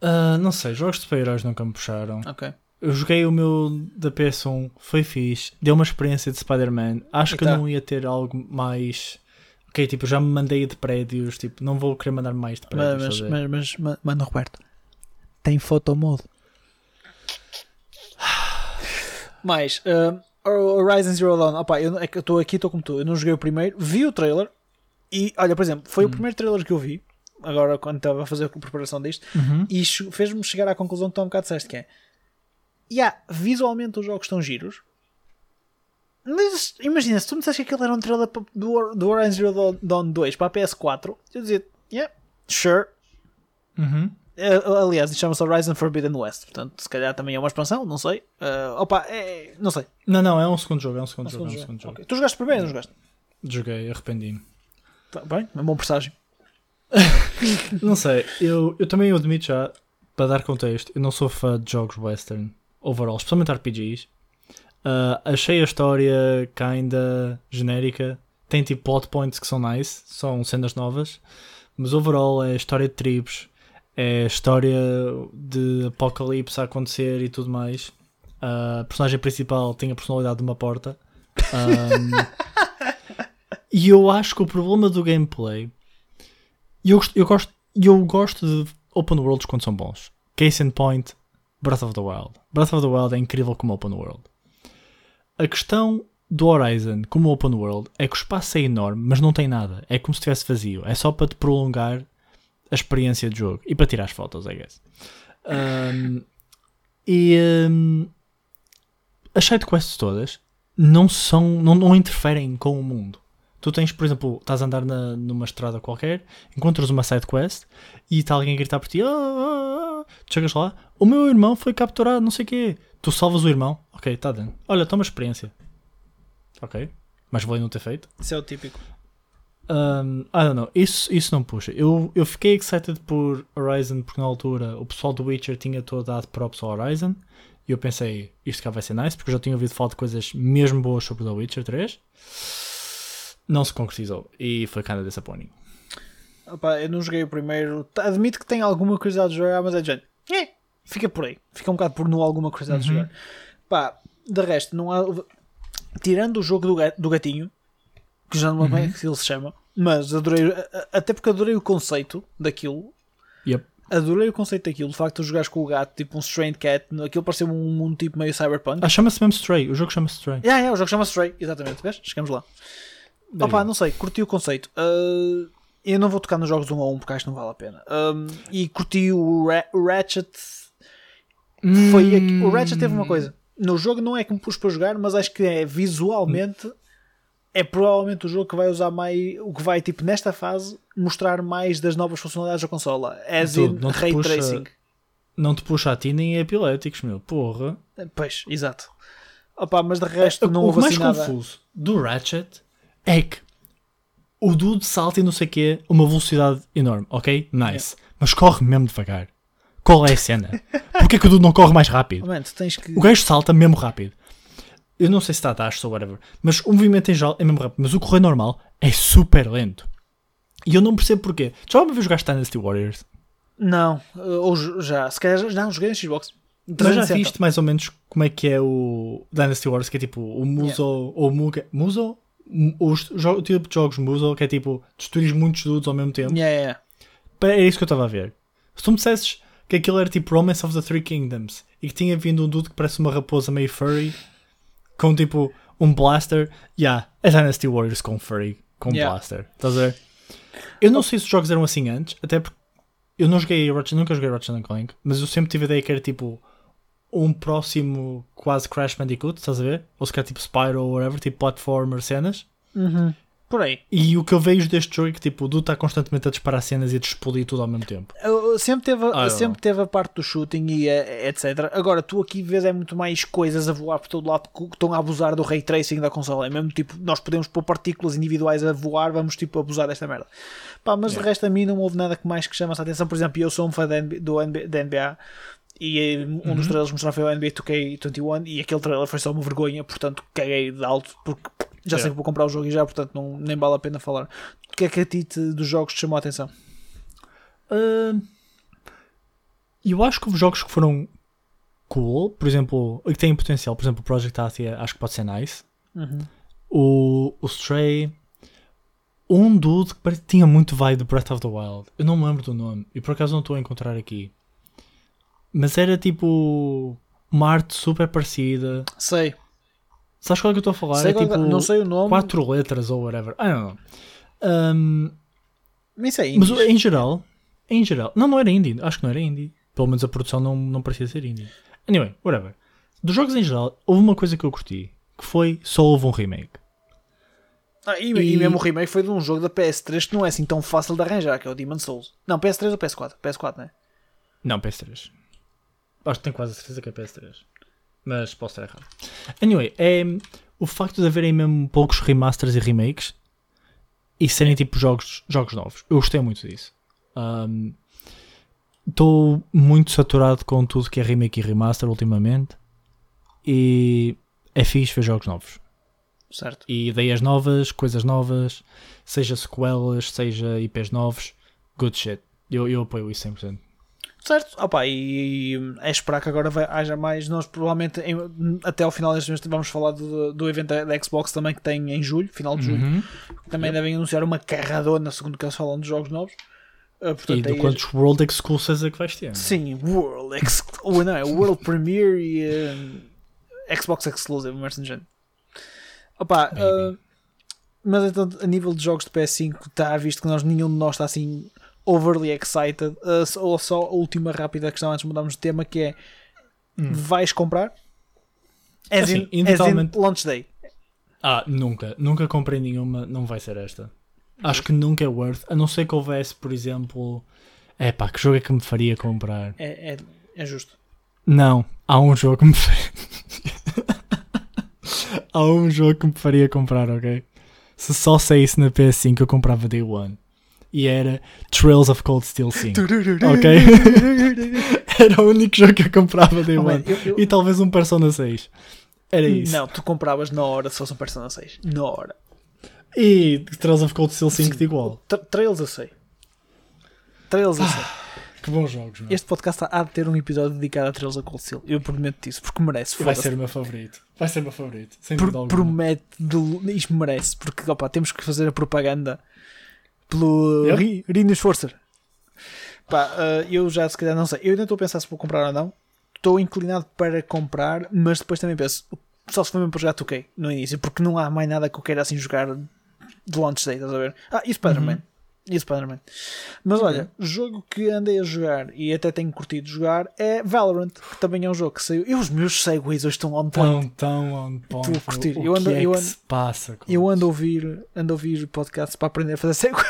Ah, não sei, jogos de super-heróis nunca me puxaram. Ok. Eu joguei o meu da PS1, foi fixe, deu uma experiência de Spider-Man. Acho E que tá. não ia ter algo mais. Ok, tipo, já me mandei de prédios, tipo, não vou querer mandar mais de prédios. Mas, mas, mas, mas, mano, Roberto, tem fotomode. Mais, uh, Horizon Zero Dawn, opa, eu, é que eu estou aqui, estou como tu, eu não joguei o primeiro, vi o trailer e, olha, por exemplo, foi o primeiro trailer que eu vi, agora quando estava a fazer a preparação disto, Uhum. e fez-me chegar à conclusão que tu há um bocado disseste que é yeah, visualmente os jogos estão giros mas imagina, se tu me disseste que aquilo era um trailer do, do Horizon Zero Dawn 2 para a PS4 eu dizia, yeah, sure Uhum. Eh, aliás, chama-se Horizon Forbidden West portanto, se calhar também é uma expansão, não sei Eh, opa, é, não sei Não, não, é um segundo jogo, é um segundo Um jogo, é um segundo segundo jogo. jogo. Ok. tu jogaste primeiro, não jogaste? Joguei, arrependi-me. Tá bem, é um bom presságio (laughs) Não sei, eu, eu também admito já, para dar contexto, eu não sou fã de jogos western overall, especialmente RPGs. Ah, achei a história kinda genérica, tem tipo plot points que são nice, são cenas novas, mas overall é história de tribos, é história de apocalipse a acontecer e tudo mais. Ah, a personagem principal tem a personalidade de uma porta. Ahm, (laughs) e eu acho que o problema do gameplay e eu, eu gosto, eu gosto de open worlds quando são bons. Case in point, Breath of the Wild. Breath of the Wild é incrível como open world. A questão do Horizon como open world é que o espaço é enorme, mas não tem nada. É como se estivesse vazio. É só para te prolongar a experiência de jogo e para tirar as fotos, I guess. Um, e um, as sidequests todas não são, não, não interferem com o mundo. Tu tens, por exemplo, estás a andar na- numa estrada qualquer, encontras uma side quest e está alguém a gritar por ti, "Ah, ah, ah." Tu chegas lá, o meu irmão foi capturado, não sei o quê. Tu salvas o irmão, ok, está dando. Olha, toma experiência. Ok, mas vale não ter feito. isso é o típico Um, I don't know, isso, isso não puxa. Eu, eu fiquei excited por Horizon porque na altura o pessoal do Witcher tinha todo dado props ao Horizon e eu pensei, isto cá vai ser nice porque eu já tinha ouvido falar de coisas mesmo boas sobre The Witcher 3. Não se concretizou e foi kinda disappointing. Opa, eu não joguei o primeiro. Admito que tenho alguma curiosidade de jogar, mas é de género. "Eh", fica por aí. Fica um bocado por não alguma curiosidade de Uhum. jogar. Pá, de resto, não há. Tirando o jogo do, ga- do gatinho, que já não lembro Uhum. bem que ele se chama, mas adorei. Até porque adorei o conceito daquilo. Yep. Adorei o conceito daquilo. O facto de tu jogares com o gato, tipo um Strained Cat, aquilo pareceu um mundo tipo meio cyberpunk. Ah, chama-se mesmo Stray, o jogo chama-se Stray. Yeah, yeah, o jogo chama-se Stray, exatamente. Vês? Chegamos lá. Opa, não sei, curti o conceito. Uh, eu não vou tocar nos jogos 1 a 1 porque acho que não vale a pena. Um, e curti o, Ra o Ratchet. Foi aqui- o Ratchet teve uma coisa. No jogo não é que me pus para jogar, mas acho que é visualmente. É provavelmente o jogo que vai usar mais. O que vai, tipo, nesta fase, mostrar mais das novas funcionalidades da consola. As Tudo, in não ray puxa- tracing. Não te puxa a ti nem a epiléticos, meu. Porra. Pois, exato. Opá, mas de resto não o houve mais assim nada. confuso do Ratchet é que o dude salta e não sei o quê, uma velocidade enorme, ok? Nice. Mas corre mesmo devagar. Qual é a cena? Porquê que o dude não corre mais rápido? Oh, man, que. O gajo salta mesmo rápido. Eu não sei se está a dash ou whatever, mas o movimento em geral é mesmo rápido. Mas o correr normal é super lento. E eu não percebo porquê. Já uma vez jogaste Dynasty Warriors? Não, uh, ou já, se calhar já não joguei no Xbox. Mas já 360. viste mais ou menos como é que é o Dynasty Warriors, que é tipo o Muso ou o Muga. Muso? Os, o tipo de jogos Muso, que é tipo destruir muitos dudes ao mesmo tempo. Yeah, yeah. Era isso que eu estava a ver. Se tu me dissesses que aquilo era tipo Romance of the Three Kingdoms e que tinha vindo um dude que parece uma raposa meio furry com tipo um blaster, yeah, é Dynasty Warriors com furry, com Yeah. blaster. Estás a ver? Eu não sei se os jogos eram assim antes, até porque eu não joguei Ratchet, nunca joguei Ratchet Clank, mas eu sempre tive a ideia que era tipo um próximo quase Crash Bandicoot, estás a ver? Ou se calhar tipo Spyro ou whatever, tipo platformer cenas. Uhum. Por aí. E o que eu vejo deste jogo é que tipo, o dude está constantemente a disparar cenas e a explodir tudo ao mesmo tempo. Eu- Sempre teve, a- Ah, sempre teve a parte do shooting e eh, etc. Agora, tu aqui vês é muito mais coisas a voar por todo lado que estão a abusar do ray tracing da consola. É mesmo tipo, nós podemos pôr partículas individuais a voar, vamos tipo abusar desta merda. Pá, mas de resto a mim não houve nada que mais que chamasse a atenção. Por exemplo, eu sou um fã da NBA do NBA, da NBA e eh, um dos trailers que mostraram foi o NBA 2K21 e aquele trailer foi só uma vergonha, portanto caguei de alto porque já sei que vou comprar o jogo e já, portanto não, nem vale a pena falar. O que é que a ti dos jogos te chamou a atenção? Ah, eu acho que houve jogos que foram cool, por exemplo, que têm potencial, por exemplo, o Project Athia acho que pode ser nice. Uhum. O, o Stray, um dude que tinha muito vibe de Breath of the Wild. Eu não me lembro do nome e por acaso não estou a encontrar aqui. Mas era tipo uma arte super parecida. Sei. Sabes qual é que eu estou a falar? Sei é qual- tipo não sei o nome. quatro letras ou whatever. I don't know. Um, Mas isso é Mas indies. em geral, em geral, não, não era indie, acho que não era indie. Pelo menos a produção não, não parecia ser indie. Anyway, whatever. Dos jogos em geral, houve uma coisa que eu curti, que foi só houve um remake. Ah, e, e- e mesmo o remake foi de um jogo da PS3 que não é assim tão fácil de arranjar, que é o Demon Souls. Não, PS3 ou PS4? PS4, não é? Não, PS3. Acho que tenho quase a certeza que é PS3. Mas posso estar errado. Anyway, é o facto de haverem mesmo poucos remasters e remakes e serem tipo jogos, jogos novos. Eu gostei muito disso. Um, Estou muito saturado com tudo que é remake e remaster ultimamente. E é fixe ver jogos novos. Certo. E ideias novas, coisas novas, seja sequelas, seja IPs novos. Good shit. Eu, eu apoio isso 100%. Certo. Opa, e, e é esperar que agora vai- haja mais. Nós provavelmente em- até ao final deste mês vamos falar do, do evento da, Xbox também que tem em julho, final de julho. Uhum. Também devem anunciar uma carradona, segundo o que eles falam, de jogos novos. E portanto, de aí- quantos World Exclusives é que vais ter? Sim, World, ex, (laughs) ou não, é World Premiere e ah, Xbox Exclusive, Merchant Gen. Opa, ah, mas então a nível de jogos de PS5 está visto que nós, nenhum de nós está assim overly excited. Só- ou só a última rápida questão antes de mudarmos de tema que é vais comprar? As Assim, in, as in launch day. Ah, nunca. Nunca comprei nenhuma, não vai ser esta. Acho que nunca é worth, a não ser que houvesse, por exemplo. É pá, que jogo é que me faria comprar? É, é, é justo. Não, há um jogo que me faria. (laughs) há um jogo que me faria comprar, ok? Se só saísse na PS5 eu comprava Day One. E era Trails of Cold Steel 5. Ok? (laughs) era o único jogo que eu comprava Day Oh, man, One. eu- eu- E talvez um Persona 6. Era isso. Não, tu compravas na hora se fosse um Persona 6. Na hora. E Trails of Cold Steel 5 de igual. Tra- Trails eu sei. Trails eu sei. Que bons jogos, meu. Este podcast há de ter um episódio dedicado a Trails of Cold Steel. Eu prometo isso, porque merece. Vai ser o meu favorito. Vai ser o meu favorito. Sem Pro- dúvida alguma. promete, de, isto merece, porque opa, temos que fazer a propaganda pelo Yeah. Ri-. Pá, ah, eu já se calhar não sei, eu ainda estou a pensar se vou comprar ou não. Estou inclinado para comprar, mas depois também penso, só se for mesmo para jogar 2K no início, porque não há mais nada que eu queira assim jogar de launch day, estás a ver? Ah, e Spider-Man. Uhum. E Spider-Man. Mas olha, jogo que andei a jogar e até tenho curtido jogar é Valorant, que também é um jogo que saiu. Eu, os meus segues hoje estão on point. Tão, tão on point. Estou a curtir. O, Eu ando- que é eu que ando- se passa? Eu ando a ouvir, ando a ouvir podcasts para aprender a fazer segues.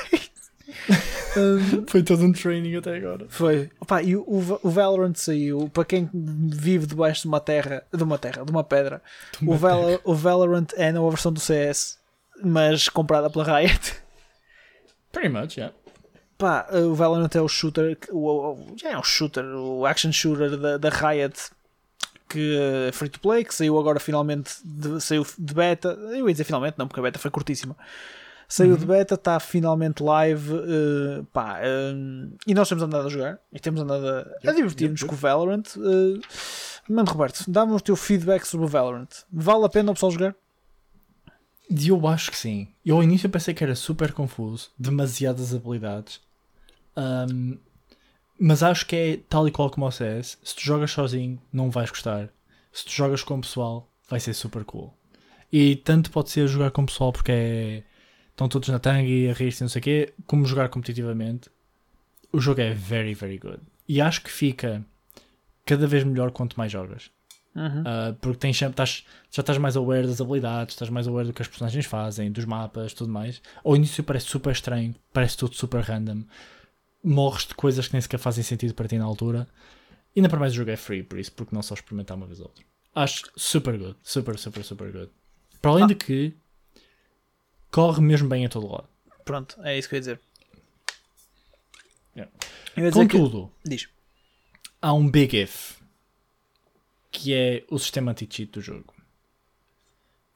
Um, (laughs) Foi todo um training até agora. foi. Opa, e o, o, Valorant saiu, para quem vive debaixo de uma terra, de uma terra, de uma pedra, o, Val, o Valorant é nova versão do CS, mas comprada pela Riot. Pretty much, yeah. Pá, o Valorant é o shooter, o, já é um shooter, o action shooter da, da Riot, que é free to play, que saiu agora finalmente, de, saiu de beta, eu ia dizer finalmente, não, porque a beta foi curtíssima. Saiu de beta, está finalmente live, eh, pá, eh, e nós temos andado a jogar, e temos andado a, a divertir-nos com o Valorant. eh, Mano, Roberto, dá-me o teu feedback sobre o Valorant. Vale a pena o pessoal jogar? Eu acho que sim. Eu ao início pensei que era super confuso, demasiadas habilidades. Ahm, mas acho que é tal e qual como o CS. Se tu jogas sozinho, não vais gostar. Se tu jogas com o pessoal, vai ser super cool. E tanto pode ser jogar com o pessoal porque é... estão todos na tanga e a rir-se e não sei o quê, como jogar competitivamente. O jogo é very, very good. E acho que fica cada vez melhor quanto mais jogas. Uhum. Uh, porque tens estás, já estás mais aware das habilidades, estás mais aware do que as personagens fazem, dos mapas, tudo mais. Ao início parece super estranho, parece tudo super random. Morres de coisas que nem sequer fazem sentido para ti na altura. E ainda para mais o jogo é free, por isso, porque não só experimentar uma vez ou outra. Acho super good, super, super, super good. Para além Ah. de que corre mesmo bem a todo lado. Pronto, é isso que eu ia dizer. Yeah. Eu ia dizer que- Contudo, Diz. há um big if que é o sistema anti-cheat do jogo.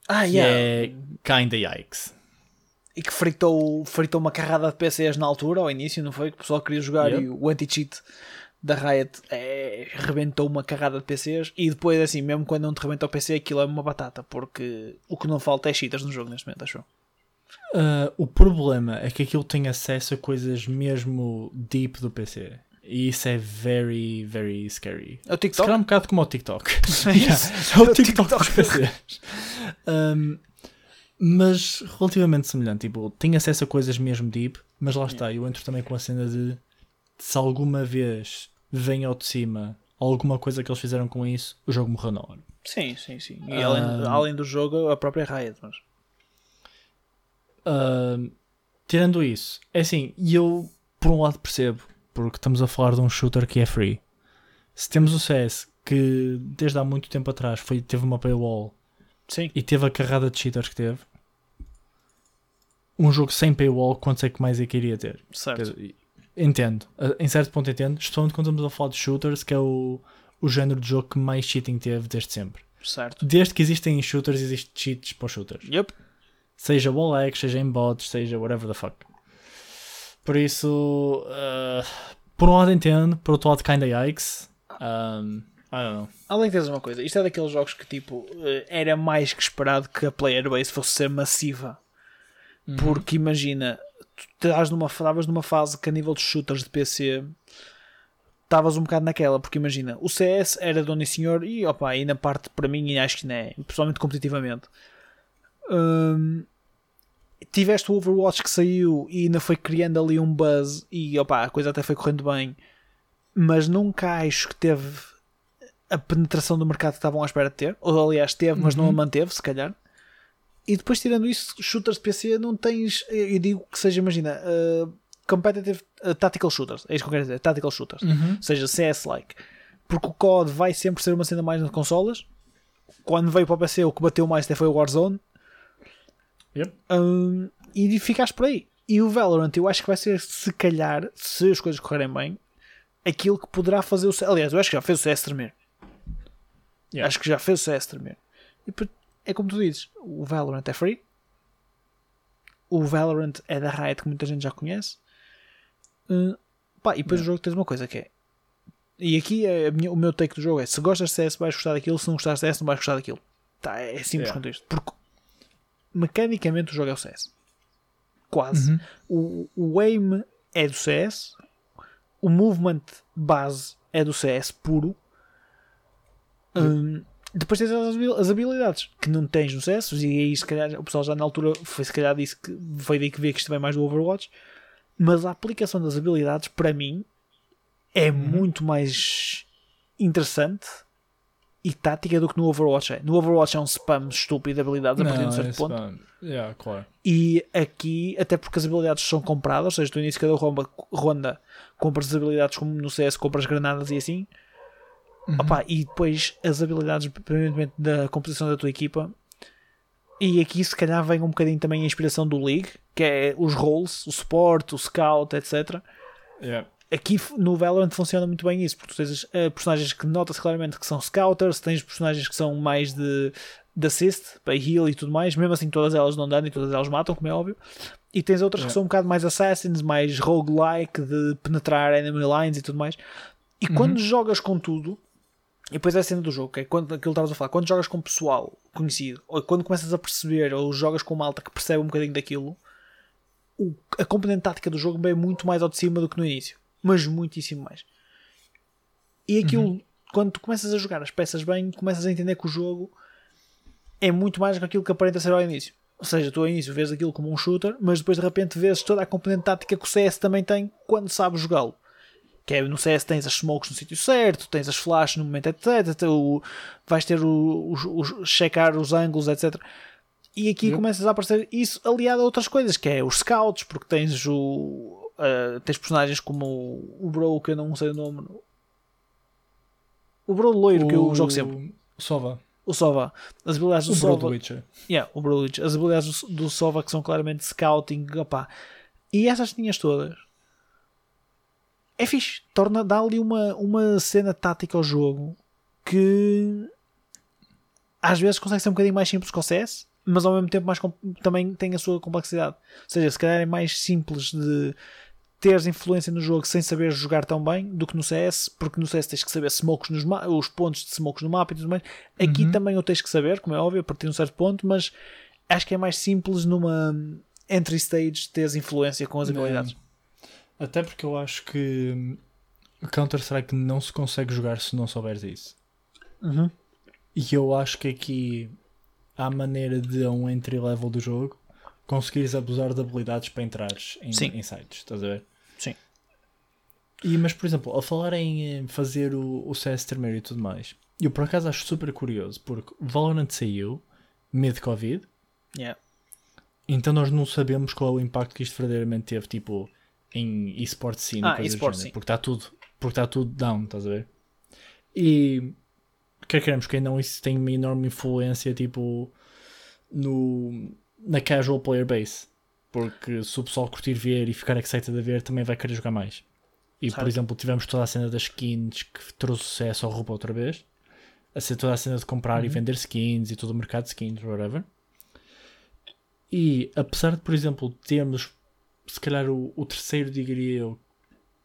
Ah, Que yeah. é kinda yikes. E que fritou, fritou uma carrada de PCs na altura, ao início, não foi? Que o pessoal queria jogar Yep. e o anti-cheat da Riot é, rebentou uma carrada de PCs. E depois, assim, mesmo quando não te rebenta o PC, aquilo é uma batata, porque o que não falta é cheaters no jogo neste momento, acho eu. Uh, o problema é que aquilo tem acesso a coisas mesmo deep do PC. E isso é very, very scary. É o TikTok? calhar um bocado como o TikTok. (laughs) É (laughs) Yeah, é o É o TikTok TikTok. dos PCs. Um, mas relativamente semelhante. Tipo, tem acesso a coisas mesmo deep, mas lá está. Eu entro também com a cena de se alguma vez vem ao de cima alguma coisa que eles fizeram com isso, o jogo morreu na hora. Sim, sim, sim. E Ah. além, além do jogo, a própria Riot. Mas... Uh, tirando isso, é assim, e eu por um lado percebo, porque estamos a falar de um shooter que é free. Se temos o CS que desde há muito tempo atrás foi, teve uma paywall Sim. e teve a carrada de cheaters que teve, um jogo sem paywall, quanto é que mais é que iria ter? Certo. dizer, Entendo, Uh, em certo ponto entendo, especialmente quando estamos a falar de shooters, que é o, o género de jogo que mais cheating teve desde sempre. Certo. Desde que existem shooters, existem cheats para os shooters. Yep. Seja wall hack, seja em bots, seja whatever the fuck. Por isso, uh, por um lado entendo, por outro lado kinda yikes. Um, I don't know. Além de teres uma coisa, isto é daqueles jogos que tipo eh, era mais que esperado que a player base fosse ser massiva. Porque imagina, tu estás numa, estavas numa fase que a nível de shooters de PC estavas um bocado naquela, porque imagina, o CS era dono e senhor e opa, e na parte para mim e acho que não é, pessoalmente competitivamente. Hum, tiveste o Overwatch que saiu e ainda foi criando ali um buzz e opa, a coisa até foi correndo bem, mas nunca acho que teve a penetração do mercado que estavam à espera de ter, ou aliás teve, mas não a manteve, se calhar. E depois, tirando isso, shooters de PC não tens. Eu digo que seja, imagina, uh, competitive uh, tactical shooters, é isso que eu quero dizer, tactical shooters, Uhum. ou seja, CS-like. Porque o COD vai sempre ser uma cena mais nas consolas. Quando veio para o PC, o que bateu mais até foi o Warzone. Yep. Um, e ficaste por aí. E o Valorant, eu acho que vai ser, se calhar, se as coisas correrem bem, aquilo que poderá fazer o CS. Aliás, eu acho que já fez o CS tremer. Yeah. Acho que já fez o CS tremer. E é como tu dizes: o Valorant é free. O Valorant é da Riot que muita gente já conhece. Uh, pá, e depois o jogo tens uma coisa que é. E aqui é minha- o meu take do jogo é: se gostas de CS, vais gostar daquilo. Se não gostas de CS, não vais gostar daquilo. Tá, é simples Yeah. quanto isto. Porque mecanicamente o jogo é o CS. Quase. Uhum. O, o aim é do CS. O movement base é do CS puro. Hum, depois tens as, habil- as habilidades que não tens no CS. E aí, se calhar, o pessoal já na altura foi se calhar disse que foi daí que vê que isto vem mais do Overwatch. Mas a aplicação das habilidades, para mim, é muito mais interessante e tática do que no Overwatch é. No Overwatch é um spam estúpido de habilidades a partir de um certo esse ponto. pá, yeah, claro. E aqui, até porque as habilidades são compradas, ou seja, no início de cada ronda, ronda compras as habilidades como no CS, compras granadas e assim. Opa, e depois as habilidades, primeiramente, da composição da tua equipa. E aqui, se calhar, vem um bocadinho também a inspiração do League, que é os roles, o support, o scout, etc. Yeah. Aqui no Valorant funciona muito bem isso, porque tu tens uh, personagens que nota-se claramente que são scouters, tens personagens que são mais de, de assist, para heal e tudo mais, mesmo assim todas elas não dano e todas elas matam, como é óbvio. E tens outras que Yeah. são um bocado mais assassins, mais roguelike, de penetrar enemy lines e tudo mais. E quando jogas com tudo, e depois é a cena do jogo, que é quando, aquilo que estavas a falar, quando jogas com pessoal conhecido, ou quando começas a perceber, ou jogas com malta que percebe um bocadinho daquilo, o- a componente tática do jogo vem muito mais ao de cima do que no início. Mas muitíssimo mais. E aquilo, quando tu começas a jogar as peças bem, começas a entender que o jogo é muito mais do que aquilo que aparenta ser ao início. Ou seja, tu ao início vês aquilo como um shooter, mas depois de repente vês toda a componente tática que o CS também tem quando sabes jogá-lo. Que é, no CS tens as smokes no sítio certo, tens as flashes no momento, etc. O, vais ter o, os- os- checar os ângulos, etc. E aqui começas a aparecer isso aliado a outras coisas, que é os scouts, porque tens o. ah, tens personagens como o, o Bro, que eu não sei o nome. O Bro loiro, que eu jogo sempre. Sova. O Sova. As habilidades do O Bro do Sova. Witcher. Yeah, o Brulich. As habilidades do, do Sova que são claramente scouting. Opá. E essas linhas todas. É fixe. Torna, dá ali uma, uma cena tática ao jogo que às vezes consegue ser um bocadinho mais simples que o CS, mas ao mesmo tempo mais, também tem a sua complexidade. Ou seja, se calhar é mais simples de teres influência no jogo sem saber jogar tão bem do que no CS, porque no CS tens que saber smokes nos os pontos de smokes no mapa e tudo mais. Aqui também o tens que saber, como é óbvio, a partir de um certo ponto, mas acho que é mais simples numa entry stage teres influência com as Não. habilidades. Até porque eu acho que Counter-Strike não se consegue jogar se não souberes isso. Uhum. E eu acho que aqui há maneira de um entry level do jogo conseguires abusar de habilidades para entrares em, Sim. em sites, estás a ver? Sim. E, mas, por exemplo, a falar em eh, fazer o, o CS termeiro e tudo mais, eu por acaso acho super curioso, porque Valorant saiu mid-Covid, Yeah. então nós não sabemos qual é o impacto que isto verdadeiramente teve, tipo, em esporte scene Ah, e sim. porque está tudo, porque está tudo down, estás a ver? E quer queremos, quem não, isso tem uma enorme influência, tipo, no, na casual player base, porque se o pessoal curtir ver e ficar excited a ver, também vai querer jogar mais. E, por Certo. exemplo, tivemos toda a cena das skins que trouxe sucesso ao roupa outra vez. A ser toda a cena de comprar Uhum. e vender skins e todo o mercado de skins, whatever. E apesar de, por exemplo, termos se calhar o, o terceiro, diria eu,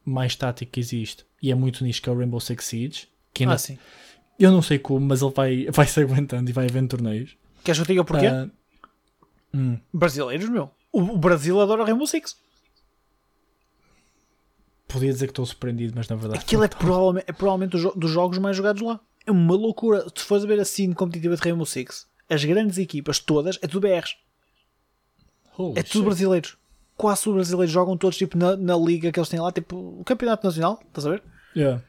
mais tático que existe, e é muito nicho, que é o Rainbow Six Siege. Que ainda, Ah, sim. Eu não sei como, mas ele vai, (laughs) vai se aguentando e vai havendo torneios. Queres que eu diga porquê? Ah, hum, Brasileiros, meu. O, Brasil adora Rainbow Six. podia dizer que estou surpreendido, mas na verdade. Aquilo é provavelmente, é provavelmente dos, dos jogos mais jogados lá. É uma loucura. Se fores a ver a scene competitiva de Rainbow Six, as grandes equipas todas, é tudo BRs. Holy É tudo shit. brasileiros. Quase tudo brasileiros. Jogam todos tipo na, na liga que eles têm lá, tipo o Campeonato Nacional. Estás a ver? Yeah.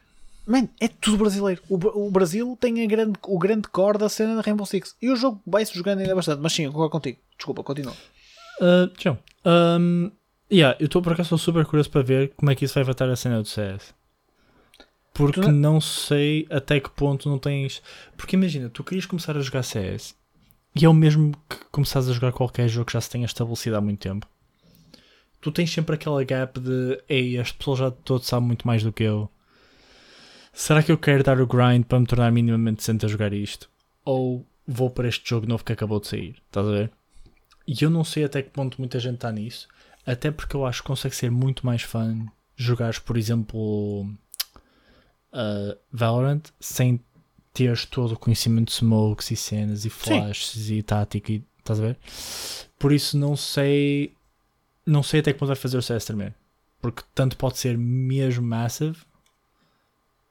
Man, é tudo brasileiro. O, o Brasil tem a grande, o grande core da cena da Rainbow Six. E o jogo vai-se jogando ainda bastante. Mas sim, eu concordo contigo. Desculpa, continua. Uh, João, um, yeah, eu estou por acaso super curioso para ver como é que isso vai afetar a cena do CS. Porque não- não sei até que ponto não tens. Porque imagina, tu querias começar a jogar CS e é o mesmo que começares a jogar qualquer jogo que já se tenha estabelecido há muito tempo. Tu tens sempre aquela gap de ei, as pessoas já todos sabem muito mais do que eu. Será que eu quero dar o grind para me tornar minimamente decente a jogar isto? Ou vou para este jogo novo que acabou de sair? Estás a ver? E eu não sei até que ponto muita gente está nisso. Até porque eu acho que consegue ser muito mais fã jogares, por exemplo, uh, Valorant sem teres todo o conhecimento de smokes e cenas e flashes e tática e estás a ver? Por isso não sei não sei até que ponto vai fazer o CS também. Porque tanto pode ser mesmo massive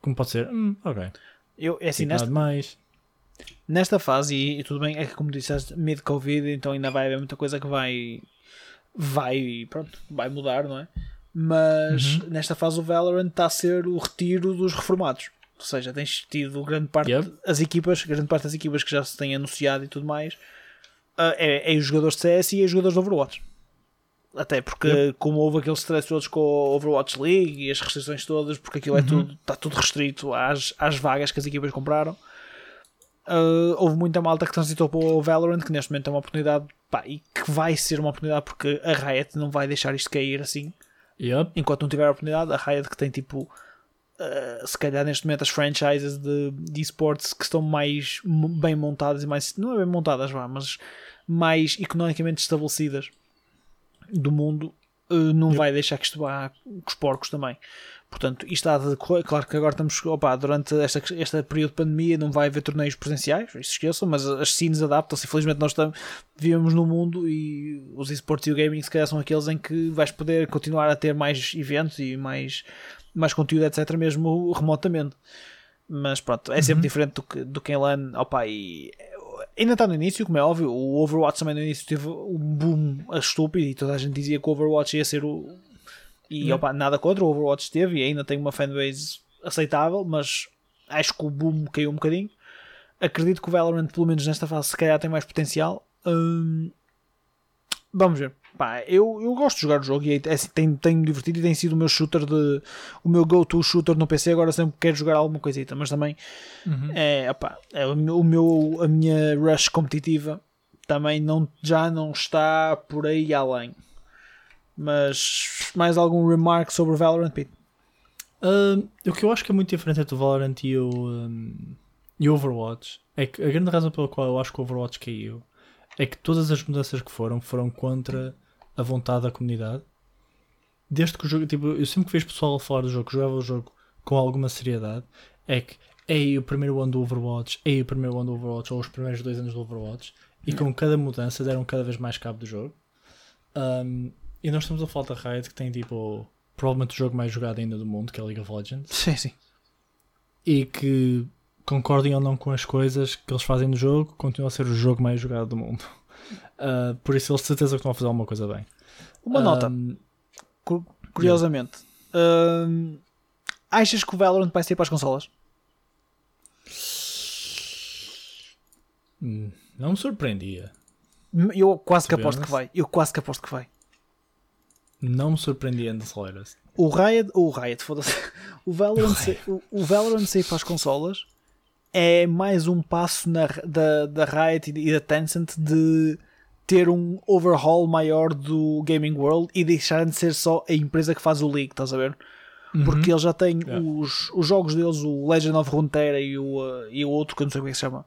como pode ser, hum, ok. Eu, é assim, Tipo, nesta, nada mais. nesta fase, e, e tudo bem, é que como disseste, mid-Covid, então ainda vai haver muita coisa que vai. Vai, pronto, vai mudar, não é? Mas Uhum. nesta fase o Valorant está a ser o retiro dos reformados. Ou seja, tens tido grande parte Yep. as equipas, grande parte das equipas que já se têm anunciado e tudo mais, ah, é, é os jogadores de CS e é os jogadores de Overwatch. Até porque, como houve aqueles stress todos com a Overwatch League e as restrições todas, porque aquilo é tudo, está tudo restrito às, às vagas que as equipas compraram. ah, houve muita malta que transitou para o Valorant, que neste momento é uma oportunidade pá, e que vai ser uma oportunidade porque a Riot não vai deixar isto cair assim Yep. enquanto não tiver a oportunidade, a Riot que tem tipo uh, se calhar neste momento as franchises de, de esportes que estão mais bem montadas e mais não é bem montadas vá, mas mais economicamente estabelecidas do mundo uh, não vai deixar que isto vá com os porcos também. Portanto, isto está de correr. Claro que agora estamos, opa, durante esta, este período de pandemia não vai haver torneios presenciais, isso esqueçam, mas as scenes adaptam-se. Infelizmente, nós estamos, vivemos num mundo e os esportes e o gaming, se calhar, são aqueles em que vais poder continuar a ter mais eventos e mais, mais conteúdo, etc., mesmo remotamente. Mas pronto, é sempre diferente do que, do que em LAN. Opa, e ainda está no início, como é óbvio. O Overwatch também no início teve um boom estúpido e toda a gente dizia que o Overwatch ia ser o. E opa, nada contra, o Overwatch teve e ainda tem uma fanbase aceitável, mas acho que o boom caiu um bocadinho. Acredito que o Valorant, pelo menos nesta fase, se calhar tem mais potencial. Hum, vamos ver. Pá, eu, eu gosto de jogar o jogo e é, assim, tenho, tenho divertido e tem sido o meu shooter de. o meu go-to shooter no PC. Agora sempre quero jogar alguma coisita, mas também é, opá, é o meu, o meu- a minha rush competitiva também não, já não está por aí além. Mas mais algum remark sobre o Valorant, Pete? Um, o que eu acho que é muito diferente entre o Valorant e o, um, e o Overwatch é que a grande razão pela qual eu acho que o Overwatch caiu é que todas as mudanças que foram foram contra a vontade da comunidade. Desde que o jogo, tipo, eu sempre que vejo pessoal a falar do jogo, que jogava o jogo com alguma seriedade, é que é o primeiro ano do Overwatch, é o primeiro ano do Overwatch, ou os primeiros dois anos do Overwatch, e com cada mudança deram cada vez mais cabo do jogo. Um, e nós estamos a falar da Riot que tem tipo provavelmente o jogo mais jogado ainda do mundo, que é League of Legends, Sim, sim. e que concordem ou não com as coisas que eles fazem no jogo, continua a ser o jogo mais jogado do mundo. Uh, por isso eles de certeza que estão a fazer alguma coisa bem. Uma nota, Um, cu- curiosamente. Hum, achas que o Valorant vai sair para as consolas? hum, não me surpreendia. Eu quase que aposto que vai. Eu quase que aposto que vai. Não me surpreendia de aceleras. O Riot, o Riot, foda-se. O Valorant, sai- o, o Valorant sair para as consolas é mais um passo na, da, da Riot e da Tencent de ter um overhaul maior do gaming world e deixar de ser só a empresa que faz o League, estás a ver? Porque eles já têm Yeah. os, os jogos deles, o Legend of Runeterra e o, uh, e o outro que eu não sei como é que se chama.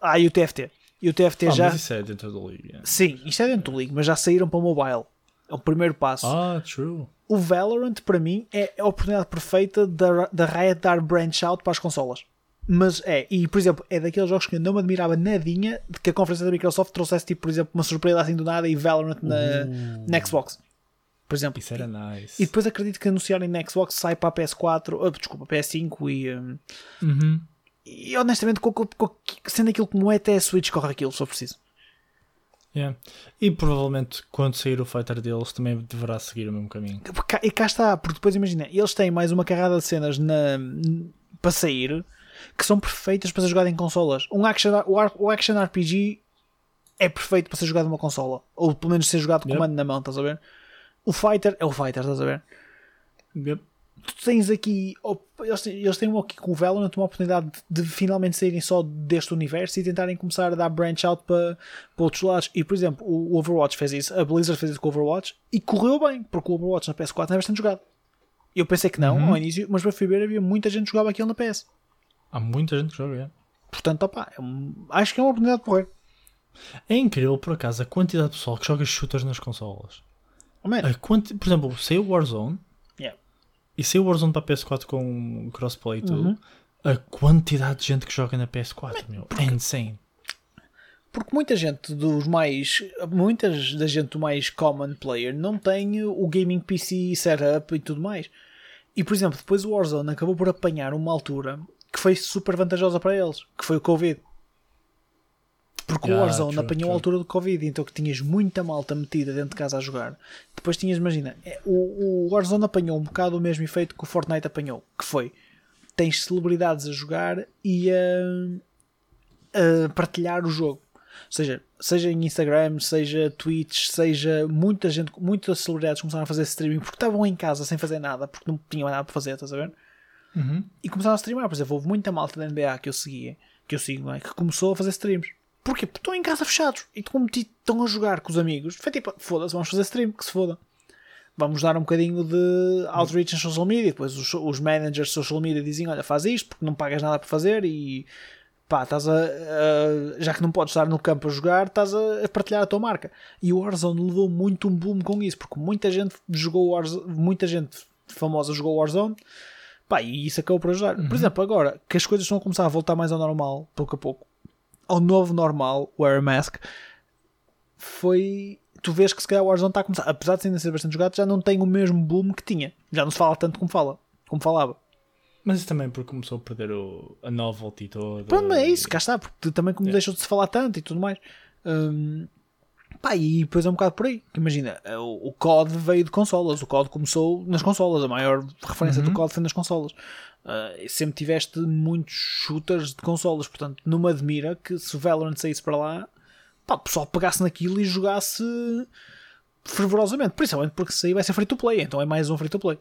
Ah, e o TFT. E o TFT Ah, já. mas isso é dentro do League. yeah. Sim, isto é dentro do League, mas já saíram para o mobile. É o primeiro passo Ah, true. o Valorant para mim é a oportunidade perfeita da, da Riot dar branch out para as consolas. Mas é, e por exemplo, é daqueles jogos que eu não me admirava nadinha de que a conferência da Microsoft trouxesse tipo, por exemplo, uma surpresa assim do nada e Valorant na, na Xbox. Por exemplo. Isso era nice. E depois acredito que anunciarem na Xbox sai para a PS4, ah, desculpa, PS5 e, hum, Uhum. e honestamente, com- sendo aquilo como é, até a Switch corre aquilo, se for preciso. Yeah. E provavelmente quando sair o fighter deles também deverá seguir o mesmo caminho. E cá está, porque depois imagina, eles têm mais uma carrada de cenas na, para sair que são perfeitas para ser jogado em consolas. Um action, o, o action RPG é perfeito para ser jogado numa consola, ou pelo menos ser jogado com Yep. comando na mão, estás a ver? O fighter é o fighter, estás a ver? Yep. Tu tens aqui, eles têm, eles têm aqui com o Valorant uma oportunidade de, de finalmente saírem só deste universo e tentarem começar a dar branch out para, para outros lados. E por exemplo, o Overwatch fez isso, a Blizzard fez isso com o Overwatch e correu bem, porque o Overwatch na PS4 é bastante jogado. Eu pensei que não ao início, mas para ver havia muita gente que jogava aquilo na PS. Há muita gente que joga. yeah. Portanto, opá, é acho que é uma oportunidade de correr. É incrível, por acaso, a quantidade de pessoal que joga shooters nas consolas. Oh, man. Quanti... Por exemplo, saiu o Warzone Yeah. e saiu o Warzone para a PS4 com crossplay e tudo. Uhum. A quantidade de gente que joga na PS4, meu, é insane. Porque muita gente dos mais. Muitas da gente do mais common player não tem o gaming PC setup e tudo mais. E por exemplo, depois o Warzone acabou por apanhar uma altura que foi super vantajosa para eles, que foi o Covid. Porque o Yeah, Warzone true, apanhou true. a altura do Covid, então que tinhas muita malta metida dentro de casa a jogar. Depois tinhas, imagina, é, o, o Warzone apanhou um bocado o mesmo efeito que o Fortnite apanhou, que foi tens celebridades a jogar e a, a partilhar o jogo. Ou seja, seja em Instagram, seja Twitch, seja muita gente, muitas celebridades começaram a fazer streaming porque estavam em casa sem fazer nada, porque não tinham nada para fazer, estás a ver? Uhum. E começaram a streamar. Por exemplo, houve muita malta da NBA que eu seguia, que eu sigo, é? Que começou a fazer streams. Porquê? Porque estão em casa fechados e estão a jogar com os amigos, foi tipo, foda-se, vamos fazer stream, que se foda. Vamos dar um bocadinho de outreach em social media. Depois os, os managers de social media dizem: Olha, faz isto porque não pagas nada para fazer e pá, estás a, a, já que não podes estar no campo a jogar, estás a, a, partilhar a tua marca. E o Warzone levou muito um boom com isso, porque muita gente jogou Warzone, muita gente famosa jogou Warzone, pá, e isso acabou por ajudar. Uhum. Por exemplo, agora que as coisas estão a começar a voltar mais ao normal, pouco a pouco, ao novo normal, wear a mask, foi. Tu vês que se calhar o Warzone está a começar, apesar de ainda ser bastante jogado, já não tem o mesmo boom que tinha. Já não se fala tanto como fala, como falava. Mas isso também porque começou a perder o, a novelty toda. Pronto, é isso, cá está, porque também como yeah. deixou de se falar tanto e tudo mais. Um, pá, e depois é um bocado por aí. Imagina, o, o COD veio de consolas, o COD começou nas consolas, a maior referência uhum. do COD foi nas consolas. Uh, sempre tiveste muitos shooters de consolas, portanto, não me admira que se o Valorant saísse para lá, pá, o pessoal pegasse naquilo e jogasse fervorosamente, principalmente porque se aí vai ser free to play, então é mais um free to play.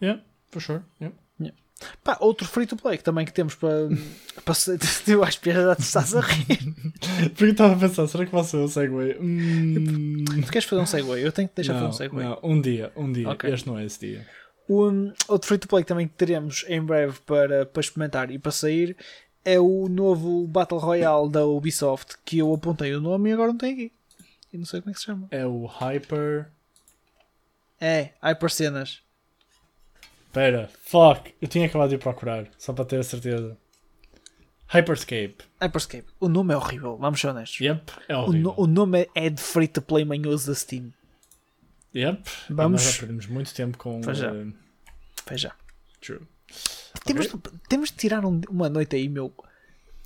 Yeah. For sure. Yeah. Pá, outro free to play que também que temos para. para (laughs) eu acho que já te estás a rir. (laughs) Porque estava a pensar, será que vai ser um segue? Hum... Tu queres fazer um segue? Eu tenho que deixar não, fazer um segue. Não, um dia, um dia. Okay. Este não é esse dia. Um, outro free to play que também teremos em breve para, para experimentar e para sair é o novo Battle Royale da Ubisoft que eu apontei o nome e agora não tem aqui. E não sei como é que se chama. É o Hyper. É, Hyper Cenas. Espera, fuck, eu tinha acabado de ir procurar, só para ter a certeza. Hyperscape. Hyperscape. O nome é horrível, vamos ser honestos. Yep, é horrível. O, no, o nome é de free to play manhoso da Steam. Yep, vamos. Nós já perdemos muito tempo com. Pois já. Uh... Pois já. True. Temos, okay. temos de tirar um, uma noite aí, meu,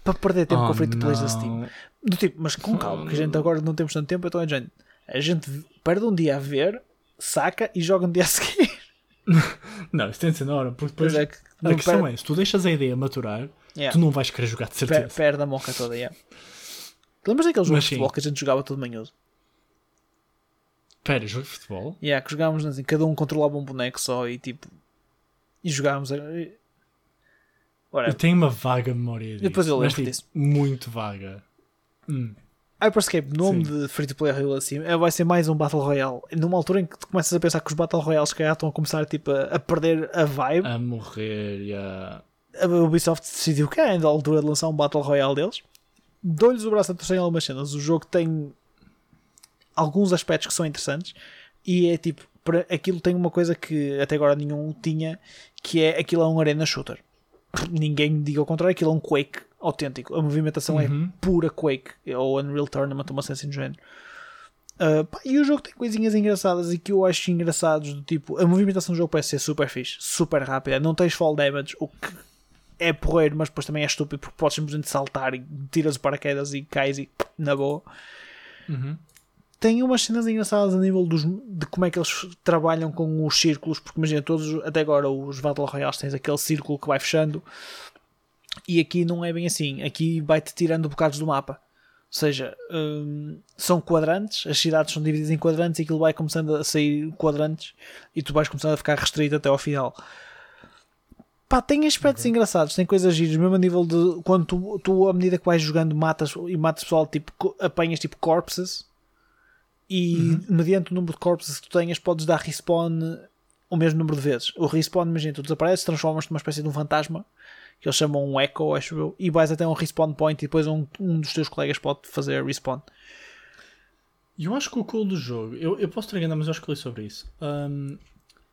para perder tempo oh, com free to plays da Steam. Do tipo, mas com calma, que a gente agora não temos tanto tempo, então a gente, a gente perde um dia a ver, saca e joga um dia a seguir. (laughs) não, isso tem de ser na hora, porque depois é que a questão per... é: se tu deixas a ideia maturar, yeah. tu não vais querer jogar de certeza. Per perde a moca toda, yeah. Lembras daquele jogo de futebol que a gente jogava todo manhoso? Espera, jogo de futebol? Yeah, que jogávamos assim, cada um controlava um boneco só e tipo. E jogávamos. Ora, eu tenho uma vaga memória disso. Depois eu lembro tipo, disso. Muito vaga. Hum. Hyperscape, nome Sim. de free to play assim, vai ser mais um Battle Royale. Numa altura em que tu começas a pensar que os Battle Royales que estão a começar tipo, a, a, perder a vibe. A morrer, yeah. A Ubisoft decidiu que é ainda a altura de lançar um Battle Royale deles. Dou-lhes o braço a torcer em algumas cenas. O jogo tem alguns aspectos que são interessantes e é tipo, aquilo tem uma coisa que até agora nenhum tinha, que é aquilo é um arena shooter. Ninguém me diga o contrário, aquilo é um Quake autêntico. A movimentação é uhum. é pura Quake ou Unreal Tournament, uma sensação de género. Uh, pá, e o jogo tem coisinhas engraçadas e que eu acho engraçados do tipo, a movimentação do jogo parece ser super fixe, super rápida, não tens fall damage, o que é porreiro, mas depois também é estúpido porque podes simplesmente saltar e tiras o paraquedas e cais e na boa. Uhum. Tem umas cenas engraçadas a nível dos, de como é que eles trabalham com os círculos, porque imagina, todos até agora os Battle Royales tens aquele círculo que vai fechando e aqui não é bem assim. Aqui vai-te tirando bocados do mapa. Ou seja, hum, são quadrantes, as cidades são divididas em quadrantes e aquilo vai começando a sair quadrantes e tu vais começando a ficar restrito até ao final. Pá, tem aspectos uhum. engraçados, tem coisas giras, mesmo a nível de quando tu, tu, à medida que vais jogando, matas e matas pessoal, tipo, apanhas tipo corpses e uhum. mediante o número de corpses que tu tenhas, podes dar respawn o mesmo número de vezes. O respawn, imagina, tu desapareces, transformas-te numa espécie de um fantasma que eles chamam um echo, acho eu, e vais até um respawn point e depois um, um dos teus colegas pode fazer respawn. Eu acho que o cool do jogo, eu, eu posso ter enganado, mas eu acho que li sobre isso. Um,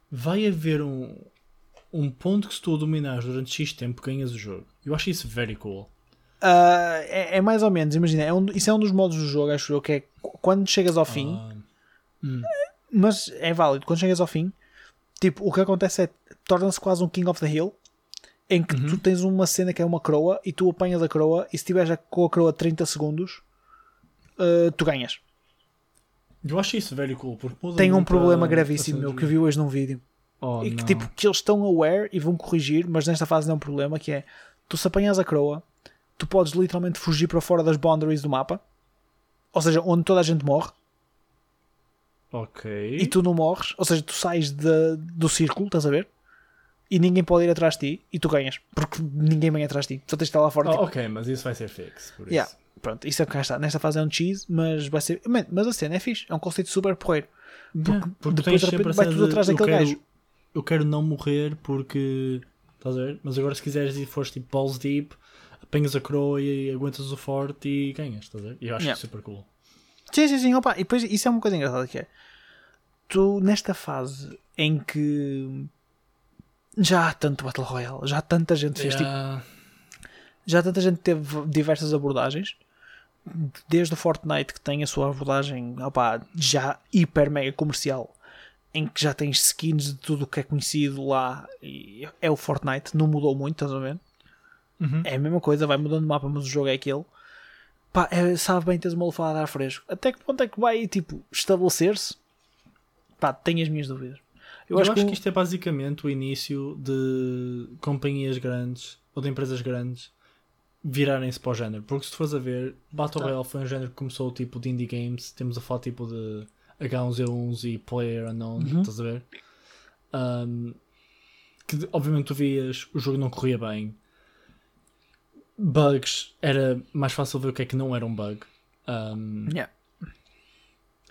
vai haver um, um ponto que se tu dominares durante X tempo ganhas o jogo. Eu acho isso very cool. Uh, é, é, mais ou menos, imagina, é um, isso é um dos modos do jogo, acho eu, que é quando chegas ao fim, uh, hum. mas é válido, quando chegas ao fim, tipo, o que acontece é torna-se quase um King of the Hill em que uhum. tu tens uma cena que é uma croa e tu apanhas a croa e se tiveres com a croa 30 segundos uh, tu ganhas. Eu acho isso very cool. Porque Tem um problema gravíssimo meu, que eu vi hoje num vídeo. Oh, e que não. tipo que eles estão aware e vão corrigir, mas nesta fase não é um problema que é tu se apanhas a croa, tu podes literalmente fugir para fora das boundaries do mapa, ou seja, onde toda a gente morre, Ok. e tu não morres, ou seja, tu sais de- do círculo, estás a ver? E ninguém pode ir atrás de ti e tu ganhas, porque ninguém vem atrás de ti, só tens de estar lá fora. Oh, tipo, ok, mas isso vai ser fixe. Por isso. Yeah. Pronto, isso é cá está. Nesta fase é um cheese, mas vai ser. Man, mas a cena é fixe, é um conceito super porreiro. Yeah, porque depois, de repente, vai tudo atrás daquele quero- gajo. Eu quero não morrer porque. Estás a ver? Mas agora, se quiseres e fores tipo balls deep, apanhas a coroa e aguentas o forte e ganhas. Estás a ver? E eu acho Yeah. que é super cool. Sim, sim, sim, opa. E depois isso é uma coisa engraçada que é. Tu, nesta fase em que já há tanto Battle Royale, já tanta gente fez tipo, Yeah. já tanta gente teve diversas abordagens. Desde o Fortnite que tem a sua abordagem opa, já hiper mega comercial, em que já tens skins de tudo o que é conhecido lá. E é o Fortnite, não mudou muito, estás a ver? Uhum. É a mesma coisa, vai mudando o mapa, mas o jogo é aquele. Pá, é, sabe bem teres uma lufada de ar fresco. Até que ponto é que vai, tipo, estabelecer-se? Pá, tenho as minhas dúvidas. Eu, acho, que isto é basicamente o início de companhias grandes ou de empresas grandes virarem-se para o género. Porque se tu fores a ver, Battle Tá. Royale foi um género que começou tipo de indie games. Temos a falar tipo de H1Z1s e Player Unknown, Uhum. estás a ver? Um, que obviamente tu vias, o jogo não corria bem. Bugs, era mais fácil ver o que é que não era um bug. Um, Yeah.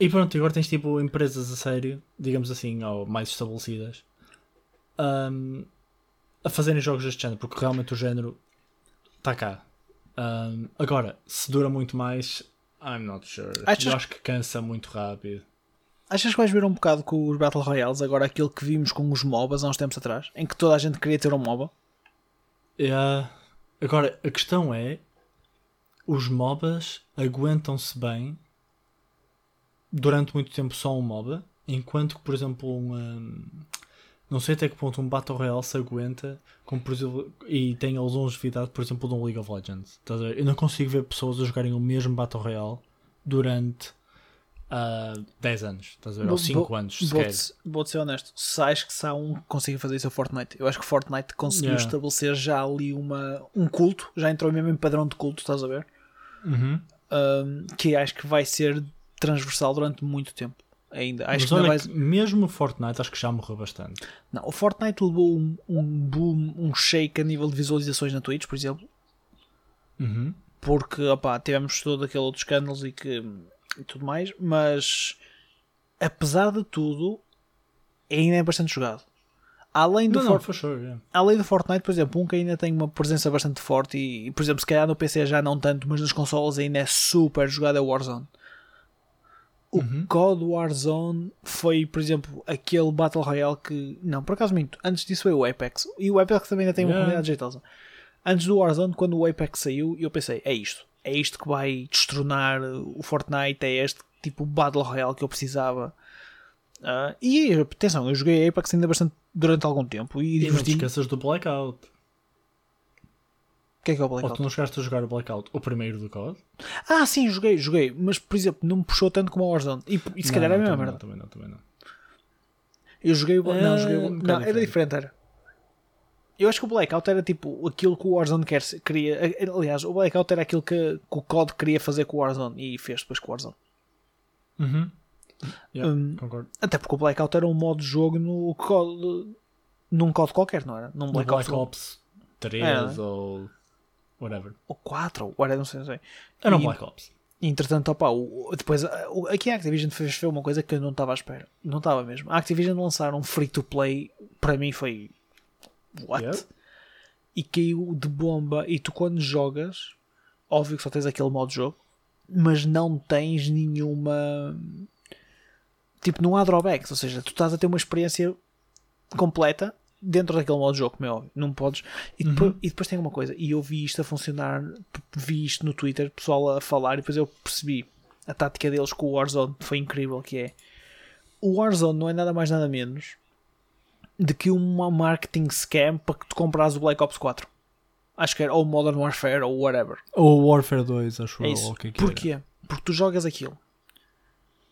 e pronto, agora tens tipo empresas a sério, digamos assim, ou mais estabelecidas, um, a fazerem jogos deste género, porque realmente o género está cá. Um, agora, se dura muito mais, I'm not sure. Achas- Eu acho que cansa muito rápido. Achas que vais ver um bocado com os Battle Royales, agora aquilo que vimos com os MOBAs há uns tempos atrás, em que toda a gente queria ter um MOBA? Yeah. Agora, a questão é: os MOBAs aguentam-se bem durante muito tempo só um MOBA, enquanto que, por exemplo, um. um, não sei até que ponto um Battle Royale se aguenta como, por exemplo, e tem a longevidade, por exemplo, de um League of Legends. Eu não consigo ver pessoas a jogarem o mesmo Battle Royale durante ah, 10 anos, estás a ver? Ou Vou- 5 vou- anos, sequer. Vou-te vou ser honesto, se acho que se há um que consiga fazer isso é o Fortnite. Eu acho que o Fortnite conseguiu Yeah. estabelecer já ali uma, um culto, já entrou mesmo em padrão de culto, estás a ver? Uhum. Um, que acho que vai ser transversal durante muito tempo. Ainda. Acho Mas que, olha vai... que mesmo o Fortnite acho que já morreu bastante. Não, o Fortnite levou um, um boom, um shake a nível de visualizações na Twitch, por exemplo, Uhum. porque opá, tivemos todo aquele outro escândalos e, que, e tudo mais, mas apesar de tudo, ainda é bastante jogado. Além do, Não, For- não, sure, yeah. além do Fortnite, por exemplo, um que ainda tem uma presença bastante forte e, por exemplo, se calhar no PC já não tanto, mas nas consolas ainda é super jogado é o Warzone. O Uhum. COD Warzone foi, por exemplo, aquele Battle Royale que. Não, por acaso minto. Antes disso foi o Apex. E o Apex também ainda tem uma Yeah. comunidade jeitosa. Antes do Warzone, quando o Apex saiu, eu pensei: é isto. É isto que vai destronar o Fortnite. É este tipo Battle Royale que eu precisava. Ah, e atenção, eu joguei Apex ainda bastante durante algum tempo e E não te esqueças do Blackout. O que é que é o Ou Blackout? tu não chegaste a jogar o Blackout, o primeiro do COD? Ah, sim, joguei, joguei. Mas, por exemplo, não me puxou tanto como o Warzone. E, e se Não, calhar é a mesma merda. não, também não, também não. Eu joguei o. É, não, joguei o- um Não, bocado era diferente, era. Eu acho que o Blackout era tipo aquilo que o Warzone quer, queria. Aliás, o Blackout era aquilo que, que o COD queria fazer com o Warzone e fez depois com o Warzone. Uhum. Yeah, Hum, concordo. Até porque o Blackout era um modo de jogo no COD. Num COD qualquer, não era? Num Black, Black Ops, Ops 3 Era, né? ou whatever. ou 4, ou whatever, não sei, não sei. Era um Black Ops. Entretanto, opa, o, depois o- aqui a Activision fez, fez uma coisa que eu não estava à espera. Não estava mesmo. A Activision lançar um free to play para mim foi. What? Yeah. E caiu de bomba. E tu, quando jogas, óbvio que só tens aquele modo de jogo, mas não tens nenhuma. Tipo, não há drawbacks. Ou seja, tu estás a ter uma experiência completa dentro daquele modo de jogo, como é óbvio. Não podes. E depois, e depois tem uma coisa, e eu vi isto a funcionar, vi isto no Twitter, pessoal a falar, e depois eu percebi a tática deles com o Warzone foi incrível, que é o Warzone não é nada mais nada menos de que uma marketing scam para que tu compras o Black Ops 4. Acho que era ou Modern Warfare ou whatever. Ou Warfare 2, acho É eu, ou que é que era. Porquê? Porque tu jogas aquilo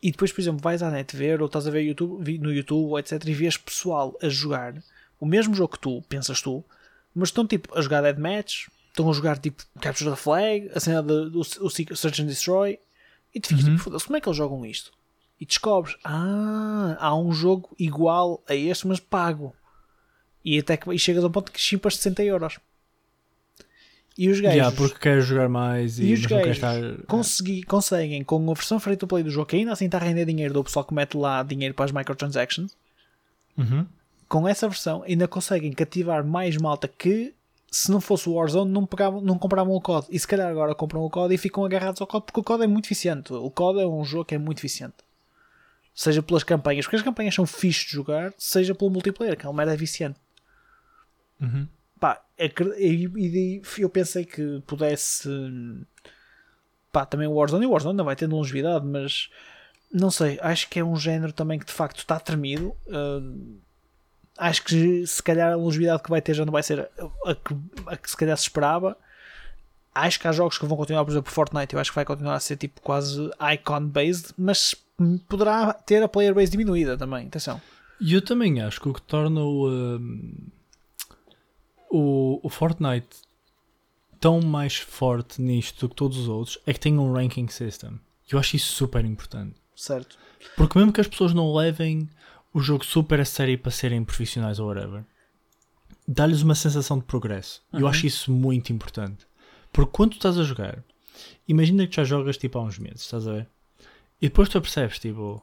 e depois, por exemplo, vais à net ver ou estás a ver YouTube, no YouTube, etc. e vês pessoal a jogar o mesmo jogo que tu, pensas tu, mas estão tipo a jogar Deathmatch, estão a jogar tipo Capture the Flag, a cena do Search and Destroy, e tu ficas tipo, foda-se, como é que eles jogam isto? E descobres, ah, há um jogo igual a este, mas pago. E até que e chegas a um ponto que chimpas 60 euros. E os gajos, Yeah, porque queres jogar mais e, e os gajos estar. consegui- conseguem, com a versão free to play do jogo, que ainda assim está a render dinheiro do pessoal que mete lá dinheiro para as microtransactions, Uhum. com essa versão ainda conseguem cativar mais malta que se não fosse o Warzone não, pegavam, não compravam o COD. E se calhar agora compram o COD e ficam agarrados ao COD porque o COD é muito eficiente. O COD é um jogo que é muito eficiente. Seja pelas campanhas, porque as campanhas são fixe de jogar, seja pelo multiplayer, que é uma merda viciante. Uhum. Pá, eu pensei que pudesse. Pá, também o Warzone. E o Warzone ainda vai tendo longevidade, mas não sei. Acho que é um género também que de facto está tremido. Hum, acho que se calhar a longevidade que vai ter já não vai ser a, a que, a que se calhar se esperava. Acho que há jogos que vão continuar, por exemplo, Fortnite. Eu acho que vai continuar a ser tipo quase icon-based, mas poderá ter a player base diminuída também. Atenção. E eu também acho que o que torna o, um, o, o Fortnite tão mais forte nisto do que todos os outros é que tem um ranking system. Eu acho isso super importante. Certo. Porque mesmo que as pessoas não levem o jogo super a sério para serem profissionais ou whatever, dá-lhes uma sensação de progresso. E Eu Uhum. acho isso muito importante. Porque quando tu estás a jogar, imagina que já jogas tipo há uns meses, estás a ver? E depois tu percebes, tipo,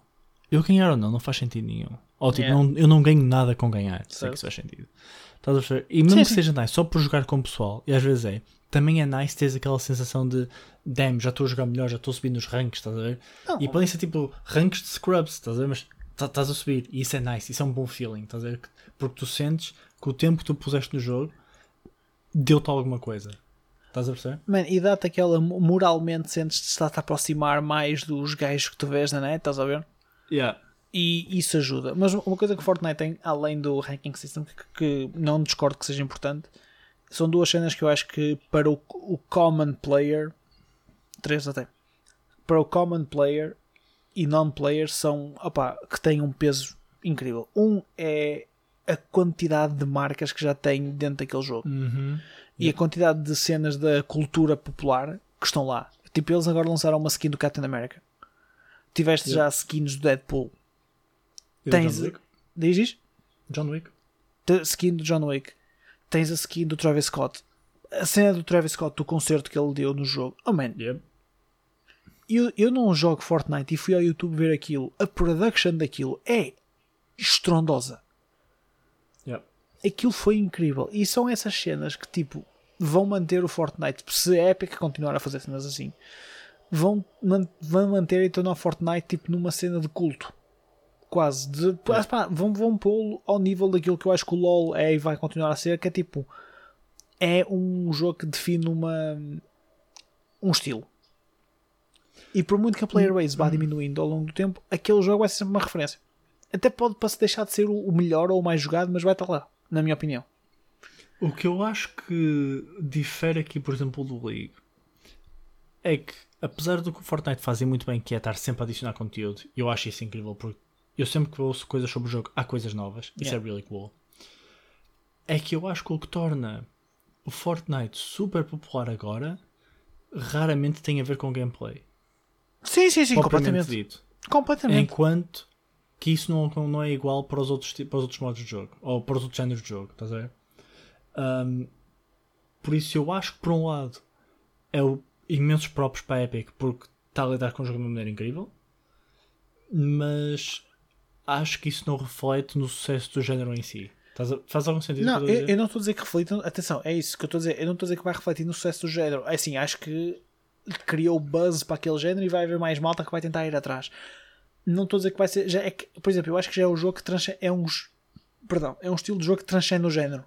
eu ganhar ou não, não faz sentido nenhum. Ou tipo, Yeah. não, eu não ganho nada com ganhar. Sei Certo. que isso faz sentido. Estás a perceber? E mesmo Sim, que sim. seja nice, só por jogar com o pessoal, e às vezes é, também é nice teres aquela sensação de damn, já estou a jogar melhor, já estou a subir nos ranks, estás a ver? Não, E podem ser tipo ranks de scrubs, estás a ver? Mas tá- estás a subir e isso é nice, isso é um bom feeling, estás a ver? Porque tu sentes que o tempo que tu puseste no jogo deu-te alguma coisa. Estás a perceber? Man, e dá-te aquela moralmente sentes-te estar-te a aproximar mais dos gajos que tu vês na net, estás a ver? Yeah. E isso ajuda. Mas uma coisa que o Fortnite tem, além do ranking system, que, que não discordo que seja importante, são duas cenas que eu acho que para o, o common player, três até, para o common player e non-player são, opá, que têm um peso incrível. Um é a quantidade de marcas que já tem dentro daquele jogo Uhum. E a quantidade de cenas da cultura popular que estão lá. Tipo, eles agora lançaram uma skin do Captain America. Tiveste Yeah. já skins do Deadpool. E do Tens- John Wick? Diz isto? John Wick? Skin do John Wick. Tens a skin do Travis Scott. A cena do Travis Scott do concerto que ele deu no jogo. Oh man, Yep. eu, eu não jogo Fortnite e fui ao YouTube ver aquilo. A production daquilo é estrondosa. Aquilo foi incrível. E são essas cenas que tipo vão manter o Fortnite. Se a Epic continuar a fazer cenas assim, vão, man- vão manter e tornar o Fortnite tipo numa cena de culto. Quase. De, ah, pá, vão vão pô-lo ao nível daquilo que eu acho que o LoL é e vai continuar a ser, que é tipo. É um jogo que define uma, um estilo. E por muito que a player base vá diminuindo ao longo do tempo, aquele jogo vai ser sempre uma referência. Até pode deixar de ser o melhor ou o mais jogado, mas vai estar lá, na minha opinião. O que eu acho que difere aqui, por exemplo, do League é que, apesar do que o Fortnite fazia muito bem, que é estar sempre a adicionar conteúdo, eu acho isso incrível porque eu sempre que ouço coisas sobre o jogo, há coisas novas, isso Yeah. é really cool. É que eu acho que o que torna o Fortnite super popular agora raramente tem a ver com gameplay. Sim, sim, sim, completamente. dito. Completamente. Enquanto que isso não, não é igual para os, outros, para os outros modos de jogo ou para os outros géneros de jogo, estás a ver? Um, por isso eu acho que por um lado é o imensos próprios para a Epic porque está a lidar com o jogo de uma maneira incrível, mas acho que isso não reflete no sucesso do género em si. Faz algum sentido? Não, eu eu, não estou a dizer que reflita. Atenção, é isso que eu estou a dizer. Eu não estou a dizer que vai refletir no sucesso do género. É assim, acho que criou buzz para aquele género e vai haver mais malta que vai tentar ir atrás. Não estou a dizer que vai ser. Já é que, por exemplo, eu acho que já é um jogo que transcende. É um, perdão, é um estilo de jogo que transcende o género.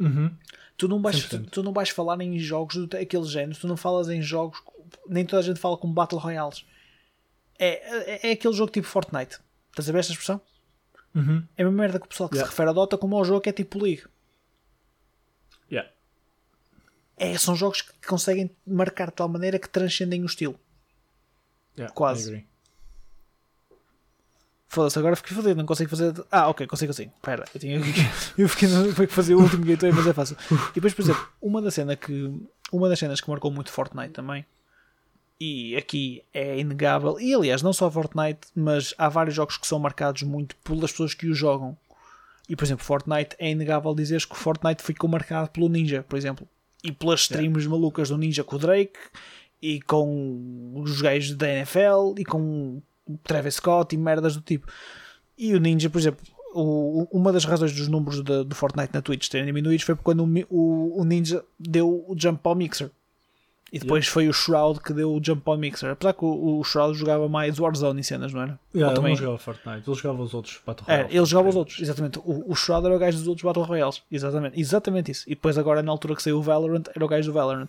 Uhum. Tu não vais, tu, 100%. tu não vais falar em jogos daquele género, tu não falas em jogos. Nem toda a gente fala como Battle Royales. É, é, é aquele jogo tipo Fortnite. Estás a ver esta expressão? Uhum. É uma merda que o pessoal que Yeah. se refere a Dota como ao jogo que é tipo League. Yeah. É, são jogos que conseguem marcar de tal maneira que transcendem o estilo. Yeah, Quase. Foda-se, agora fiquei fodido, não consigo fazer. Ah, ok, consigo assim. Espera, eu, tinha... (laughs) eu fiquei foi que fazer o último gateway, mas é fácil. E depois, por exemplo, uma das cenas que. Uma das cenas que marcou muito Fortnite também. E aqui é inegável. E aliás, não só Fortnite, mas há vários jogos que são marcados muito pelas pessoas que o jogam. E por exemplo, Fortnite é inegável dizeres que o Fortnite ficou marcado pelo Ninja, por exemplo. E pelas streams yeah. malucas do Ninja com o Drake e com os gajos da NFL e com Travis Scott e merdas do tipo. E o Ninja, por exemplo, o, uma das razões dos números do Fortnite na Twitch terem diminuídos foi quando o, o, o, Ninja deu o jump ao Mixer. E depois yeah. foi o Shroud que deu o jump ao Mixer. Apesar que o, o Shroud jogava mais Warzone em cenas, não era? Yeah, ele também... não jogava Fortnite, ele jogava os outros Battle Royales. É, ele jogava os outros, exatamente. O, o Shroud era o gajo dos outros Battle Royales. Exatamente, exatamente isso. E depois agora na altura que saiu o Valorant, era o gajo do Valorant.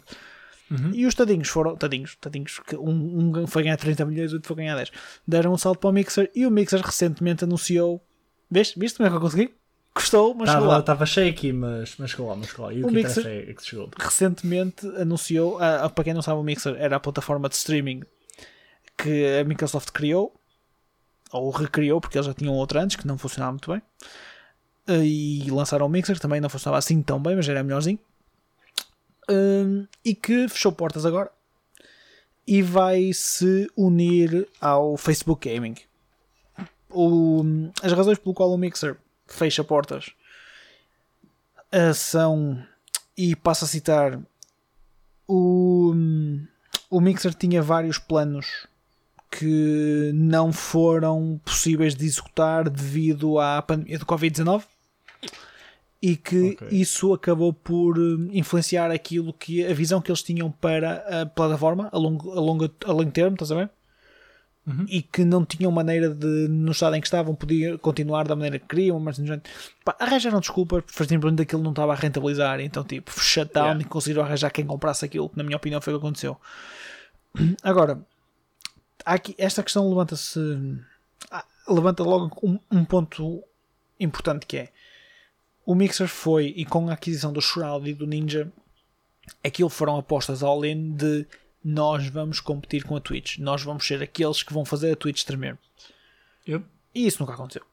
Uhum. E os tadinhos foram, tadinhos, tadinhos, que um, um foi ganhar 30 milhões, outro foi ganhar 10. Deram um salto para o Mixer e o Mixer recentemente anunciou. Viste? Viste como é que eu consegui? Custou, mas tava, chegou lá. Estava shaky, mas, mas chegou lá, mas chegou lá. E o, o Mixer é que chegou. recentemente anunciou, a, a, para quem não sabe, o Mixer era a plataforma de streaming que a Microsoft criou, ou recriou, porque eles já tinham outra antes que não funcionava muito bem. E lançaram o Mixer, também não funcionava assim tão bem, mas era melhorzinho um, e que fechou portas agora e vai se unir ao Facebook Gaming. O, as razões pelo qual o Mixer fecha portas uh, são, e passo a citar, o, o Mixer tinha vários planos que não foram possíveis de executar devido à pandemia do Covid-19 e que okay. isso acabou por hum, influenciar aquilo que a visão que eles tinham para a plataforma a longo, a longo, a longo termo, estás a ver? Uhum. E que não tinham maneira de, no estado em que estavam, poder continuar da maneira que queriam, mas pá, arranjaram desculpas, simplesmente aquilo não estava a rentabilizar, então tipo, shutdown yeah. e conseguiram arranjar quem comprasse aquilo, que na minha opinião foi o que aconteceu. (clears throat) Agora, aqui, esta questão levanta-se, ah, levanta logo um, um ponto importante que é o Mixer foi, e com a aquisição do Shroud e do Ninja, aquilo foram apostas all-in de nós vamos competir com a Twitch. Nós vamos ser aqueles que vão fazer a Twitch tremer. Yep. E isso nunca aconteceu.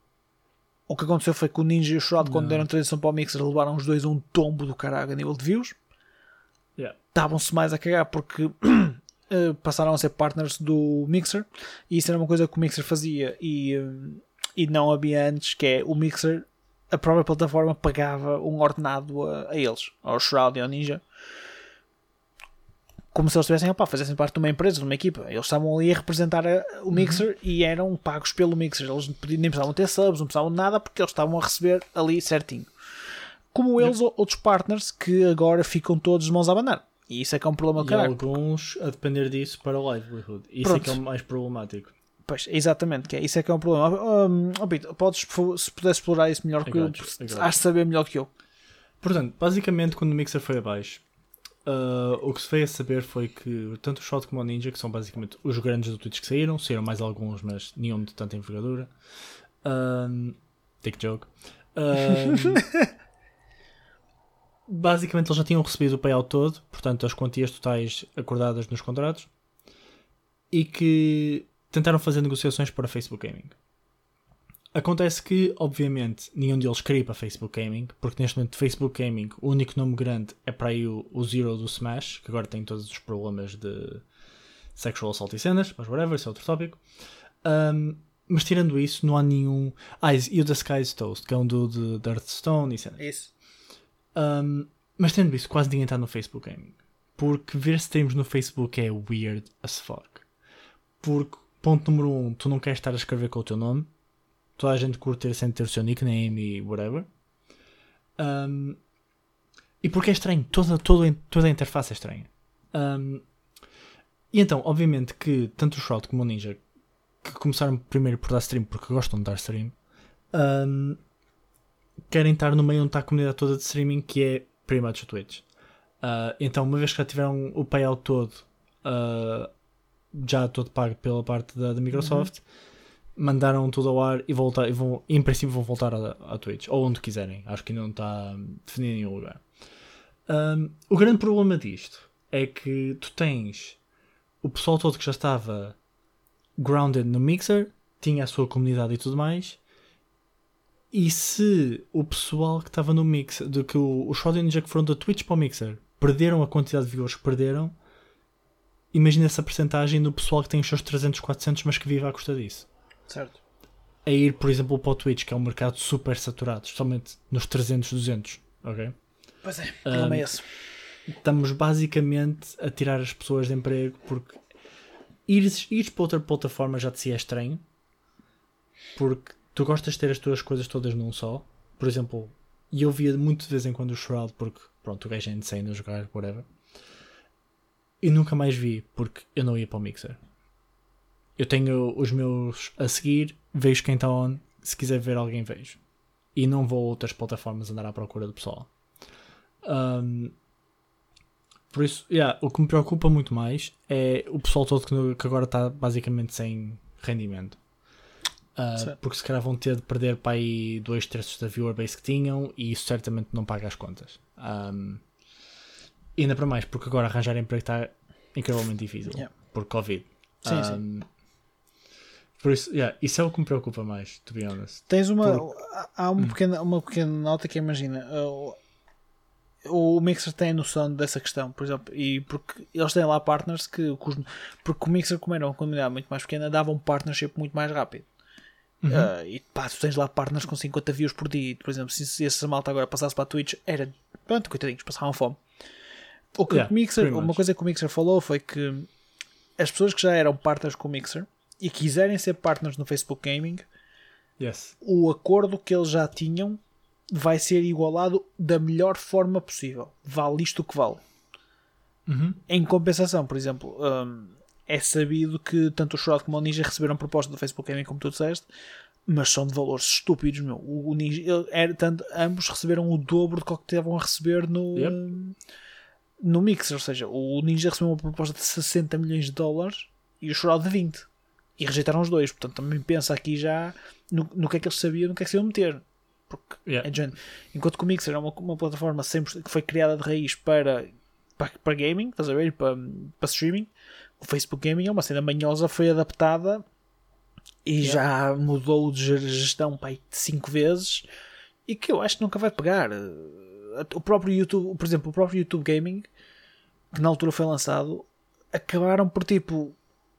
O que aconteceu foi que o Ninja e o Shroud, quando deram transição para o Mixer, levaram os dois um tombo do caralho a nível de views. Estavam-se yeah. mais a cagar porque uh, (clears throat) passaram a ser partners do Mixer. E isso era uma coisa que o Mixer fazia e, uh, e não havia antes, que é o Mixer a própria plataforma pagava um ordenado a, a eles, ao Shroud e ao Ninja, como se eles estivessem opa, fizessem parte de uma empresa, de uma equipa. Eles estavam ali a representar a, o uhum. Mixer uhum. e eram pagos pelo Mixer. Eles nem precisavam ter subs, não precisavam de nada porque eles estavam a receber ali certinho. Como eles, uhum. outros partners que agora ficam todos de mãos a abanar. E isso é que é um problema E alguns a depender disso para o livelihood. Isso Pronto. é que é o mais problemático. Pois, exatamente, que é, isso é que é um problema. Um, oh, Pito, podes, se pudesse explorar isso melhor que eu, has de saber melhor que eu. Portanto, basicamente, quando o Mixer foi abaixo, uh, o que se veio a saber foi que tanto o Shot como o Ninja, que são basicamente os grandes do Twitch que saíram, saíram mais alguns, mas nenhum de tanta envergadura. Um, take joke. Um, (laughs) basicamente, eles já tinham recebido o payout todo, portanto, as quantias totais acordadas nos contratos, e que tentaram fazer negociações para Facebook Gaming. Acontece que, obviamente, nenhum deles queria para Facebook Gaming, porque neste momento Facebook Gaming, o único nome grande é para aí o, o Zero do Smash, que agora tem todos os problemas de sexual assault e cenas, mas whatever, isso é outro tópico. Um, mas tirando isso, não há nenhum. Ah, e o The Sky's Toast, que é um do de, de Hearthstone e cenas. Isso. Um, mas tendo isso, quase ninguém está no Facebook Gaming. Porque ver streams no Facebook é weird as fuck. Porque Ponto número 1, um, tu não queres estar a escrever com o teu nome. Toda a gente curte ter sempre ter o seu nickname e whatever. Um, e porque é estranho, toda, toda, toda a interface é estranha. Um, e então, obviamente que tanto o Shroud como o Ninja, que começaram primeiro por dar stream porque gostam de dar stream, um, querem estar no meio onde está a comunidade toda de streaming, que é o Twitch. Uh, então, uma vez que já tiveram o payout todo, uh, já todo pago pela parte da, da Microsoft, uhum. mandaram tudo ao ar e, voltar, e vão, em princípio vão voltar à, Twitch, ou onde quiserem. Acho que ainda não está definido em nenhum lugar. Um, o grande problema disto é que tu tens o pessoal todo que já estava grounded no Mixer, tinha a sua comunidade e tudo mais. E se o pessoal que estava no Mixer, de que o, os Ninja que foram da Twitch para o Mixer, perderam a quantidade de viewers que perderam, imagina essa percentagem do pessoal que tem os seus 300, 400, mas que vive à custa disso. Certo. A ir, por exemplo, para o Twitch, que é um mercado super saturado, especialmente nos 300, 200, ok? Pois é, problema Um, é esse. estamos basicamente a tirar as pessoas de emprego porque ires, ires para outra plataforma já de si é estranho porque tu gostas de ter as tuas coisas todas num só. Por exemplo, e eu via muito de vez em quando o Shroud porque pronto, o gajo é insane a jogar, whatever. E nunca mais vi porque eu não ia para o Mixer. Eu tenho os meus a seguir, vejo quem está on, se quiser ver alguém vejo. E não vou a outras plataformas andar à procura do pessoal. Um, por isso, yeah, o que me preocupa muito mais é o pessoal todo que, que agora está basicamente sem rendimento. Certo. porque se calhar vão ter de perder para aí dois terços da viewer base que tinham e isso certamente não paga as contas. Um, e ainda para mais, porque agora arranjar emprego está incrivelmente difícil Yeah. por Covid. Sim, sim. Um, Por isso, yeah, isso é o que me preocupa mais, to be honest. Tens uma. Por- há- uma pequena, uma pequena nota que imagina. uh, O, o Mixer tem noção dessa questão, por exemplo, e porque eles têm lá partners que. porque o Mixer, como era uma comunidade muito mais pequena, dava um partnership muito mais rápido. Uhum. Uh, e pá, tu tens lá partners com 50 views por dia. Por exemplo, se, se essa malta agora passasse para a Twitch, era. Pronto, coitadinhos, passavam fome. O que Yeah, o Mixer, uma much. coisa que o Mixer falou foi que as pessoas que já eram partners com o Mixer e quiserem ser partners no Facebook Gaming, Yes. o acordo que eles já tinham vai ser igualado da melhor forma possível. Vale isto o que vale. Uhum. Em compensação, por exemplo, hum, é sabido que tanto o Shroud como o Ninja receberam proposta do Facebook Gaming, como tu disseste, mas são de valores estúpidos, meu. O, o Ninja, ele- era, tanto, ambos receberam o dobro do que estavam a receber no, Yep. No Mixer. Ou seja, o Ninja recebeu uma proposta de 60 milhões de dólares e o Shroud de 20. E rejeitaram os dois. Portanto, também pensa aqui já no, no que é que eles sabiam, no que é que se iam meter. Porque Yeah. é. Enquanto que o Mixer é uma, uma plataforma 100% que foi criada de raiz para, para, para gaming, estás a ver? Para, para streaming. O Facebook Gaming é uma cena manhosa, foi adaptada e já mudou de gestão para aí 5 vezes e que eu acho que nunca vai pegar. O próprio YouTube, por exemplo, o próprio YouTube Gaming, que na altura foi lançado, acabaram por tipo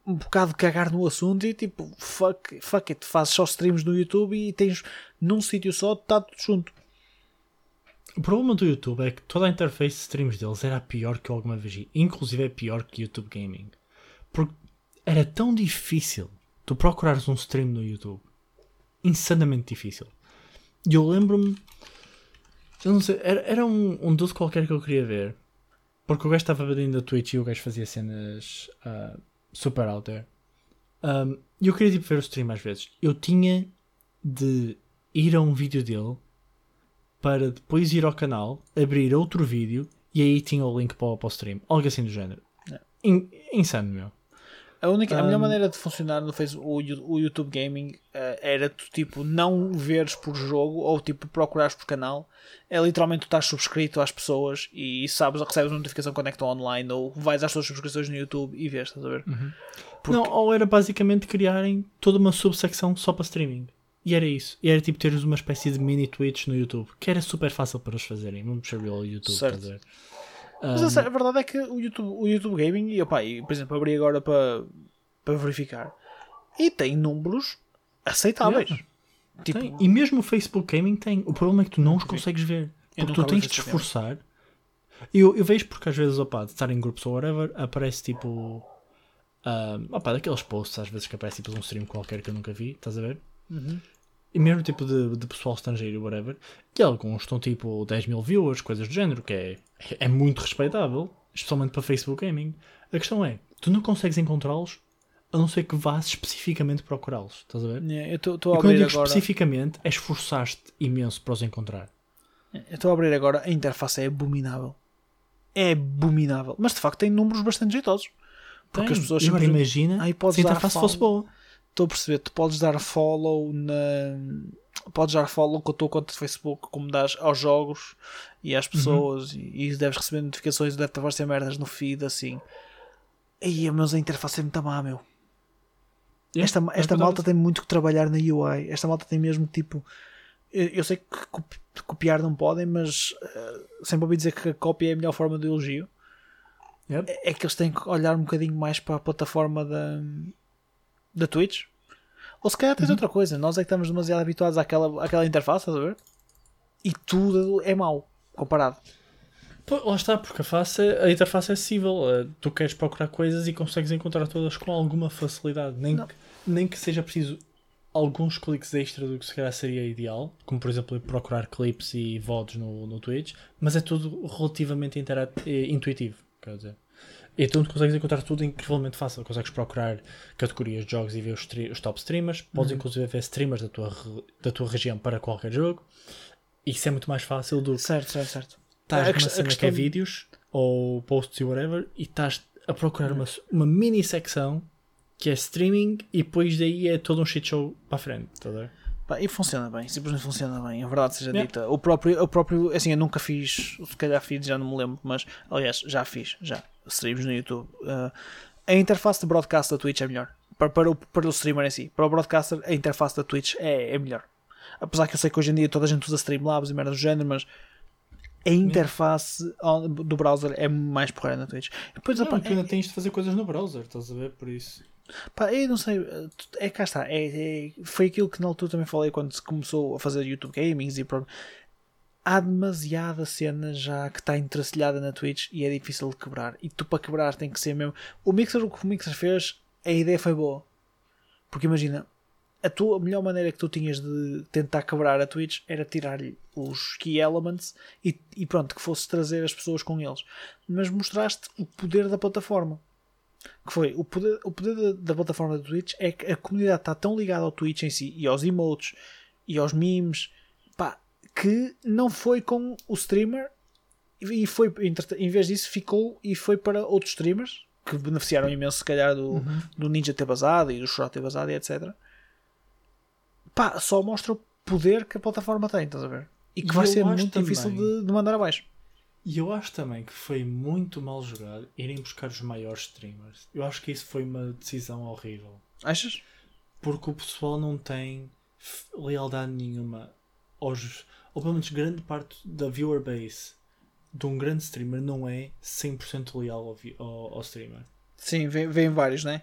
um bocado cagar no assunto e tipo, fuck, fuck it, fazes só streams no YouTube e tens num sítio só, está tudo junto. O problema do YouTube é que toda a interface de streams deles era pior que eu alguma vez vi. Inclusive é pior que YouTube Gaming. Porque era tão difícil tu procurares um stream no YouTube. Insanamente difícil. E eu lembro-me. Eu não sei, era, era um, um doce qualquer que eu queria ver. Porque o gajo estava vendendo a Twitch e o gajo fazia cenas ah, super out there. Um, E eu queria tipo ver o stream às vezes. Eu tinha de ir a um vídeo dele para depois ir ao canal, abrir outro vídeo e aí tinha o link para, o- para o stream. Algo assim do género. In- insano, meu. A, única, a melhor Um, maneira de funcionar no Facebook, o, o YouTube Gaming eh, era tu tipo não veres por jogo ou tipo procurares por canal. É literalmente tu estás subscrito às pessoas e sabes, recebes uma notificação quando é que estão online ou vais às tuas subscrições no YouTube e vês, estás a ver? Não, ou era basicamente criarem toda uma subsecção só para streaming. E era isso. E era tipo teres uma espécie de mini Twitch no YouTube, que era super fácil para eles fazerem. Vamos ser real YouTube, Certo. estás a ver? Mas a sé- a verdade é que o YouTube, o YouTube Gaming, e, opá, e, por exemplo, abri agora para, para verificar e tem números aceitáveis. Yeah. Tipo, Tem. E mesmo o Facebook Gaming tem. O problema é que tu não os consegues ver. Eu Porque tu tens de te esforçar. Eu, eu vejo porque às vezes, opá, de estar em grupos ou whatever, aparece tipo. Um, opá, daqueles posts às vezes que aparece tipo um stream qualquer que eu nunca vi, estás a ver? Uhum. E mesmo tipo de, de pessoal estrangeiro, whatever. E alguns estão tipo 10 mil viewers, coisas do género, que é, é muito respeitável, especialmente para Facebook Gaming. A questão é, tu não consegues encontrá-los a não ser que vás especificamente procurá-los, estás a ver? yeah, eu estou E a quando eu digo agora. especificamente, é esforçar-te imenso para os encontrar. Eu estou a abrir agora, a interface é abominável. É abominável. Mas de facto tem números bastante jeitosos. Porque Tem. as pessoas E agora sempre. imagina se a interface fosse boa. Estou a perceber, tu podes dar follow na. Podes dar follow com a tua conta de Facebook, como dás aos jogos e às pessoas, e, e deves receber notificações, deve aparecer merdas no feed assim. Aí, mas a interface é muito má, meu. esta, é esta verdade. malta tem muito que trabalhar na UI. Esta malta tem mesmo tipo. Eu, eu sei que copi- copiar não podem, mas eh, sempre ouvi dizer que a cópia é a melhor forma de elogio. Yep. É, é que eles têm que olhar um bocadinho mais para a plataforma da, da Twitch. Ou se calhar tens outra coisa. Nós é que estamos demasiado habituados àquela, àquela interface, estás a ver? E tudo é mau comparado. Pô, lá está, porque a, face, a interface é acessível. eh, Tu queres procurar coisas e consegues encontrar todas com alguma facilidade. Nem, Não. que, nem que seja preciso alguns cliques extra do que se calhar seria ideal, como por exemplo procurar clips e VODs no, no Twitch, mas é tudo relativamente eh, intuitivo. Quer dizer. Então tu consegues encontrar tudo incrivelmente fácil. Consegues procurar categorias de jogos e ver os, os top streamers. Podes inclusive ver streamers da tua, da tua região para qualquer jogo. Isso é muito mais fácil do que Certo, certo, certo. estás A numa cena que questão- é vídeos ou posts e whatever e estás a procurar uma, uma mini secção que é streaming e depois daí é todo um shit show para a frente. Tá? Pá, e funciona bem, simplesmente funciona bem, a verdade seja Yeah. dita. O próprio, o próprio, assim, eu nunca fiz, se calhar fiz, já não me lembro, mas aliás, já fiz, já, streams no YouTube. Uh, a interface de broadcast da Twitch é melhor. Para, para, o, para o streamer em si, para o broadcaster, a interface da Twitch é, é melhor. Apesar que eu sei que hoje em dia toda a gente usa Streamlabs e merda do género, mas a interface do browser é mais porreira na Twitch. Depois, Não, opa, tu ainda tens de fazer coisas no browser, estás a ver? Por isso. Pá, eu não sei, é cá está. É, é- foi aquilo que na altura também falei quando se começou a fazer YouTube Gamings e pronto. Há demasiada cena já que está entrecelhada na Twitch e é difícil de quebrar. E tu para quebrar tem que ser mesmo. O Mixer, o que o Mixer fez, a ideia foi boa. Porque imagina, a tua melhor maneira que tu tinhas de tentar quebrar a Twitch era tirar-lhe os key elements e, e pronto, que fosse trazer as pessoas com eles. Mas mostraste o poder da plataforma que foi o poder, o poder da, da plataforma da Twitch é que a comunidade está tão ligada ao Twitch em si e aos emotes e aos memes pá, que não foi com o streamer e foi em vez disso ficou e foi para outros streamers que beneficiaram imenso se calhar do, do Ninja ter vazado e do Shroud ter vazado e etc pá, só mostra o poder que a plataforma tem, estás a ver? E que E vai ser muito também- difícil de, de mandar abaixo. E eu acho também que foi muito mal jogado irem buscar os maiores streamers. Eu acho que isso foi uma decisão horrível. Achas? Porque o pessoal não tem lealdade nenhuma aos. Ou pelo menos grande parte da viewer base de um grande streamer não é 100% leal ao, ao, ao streamer. Sim, vem, vem vários, né?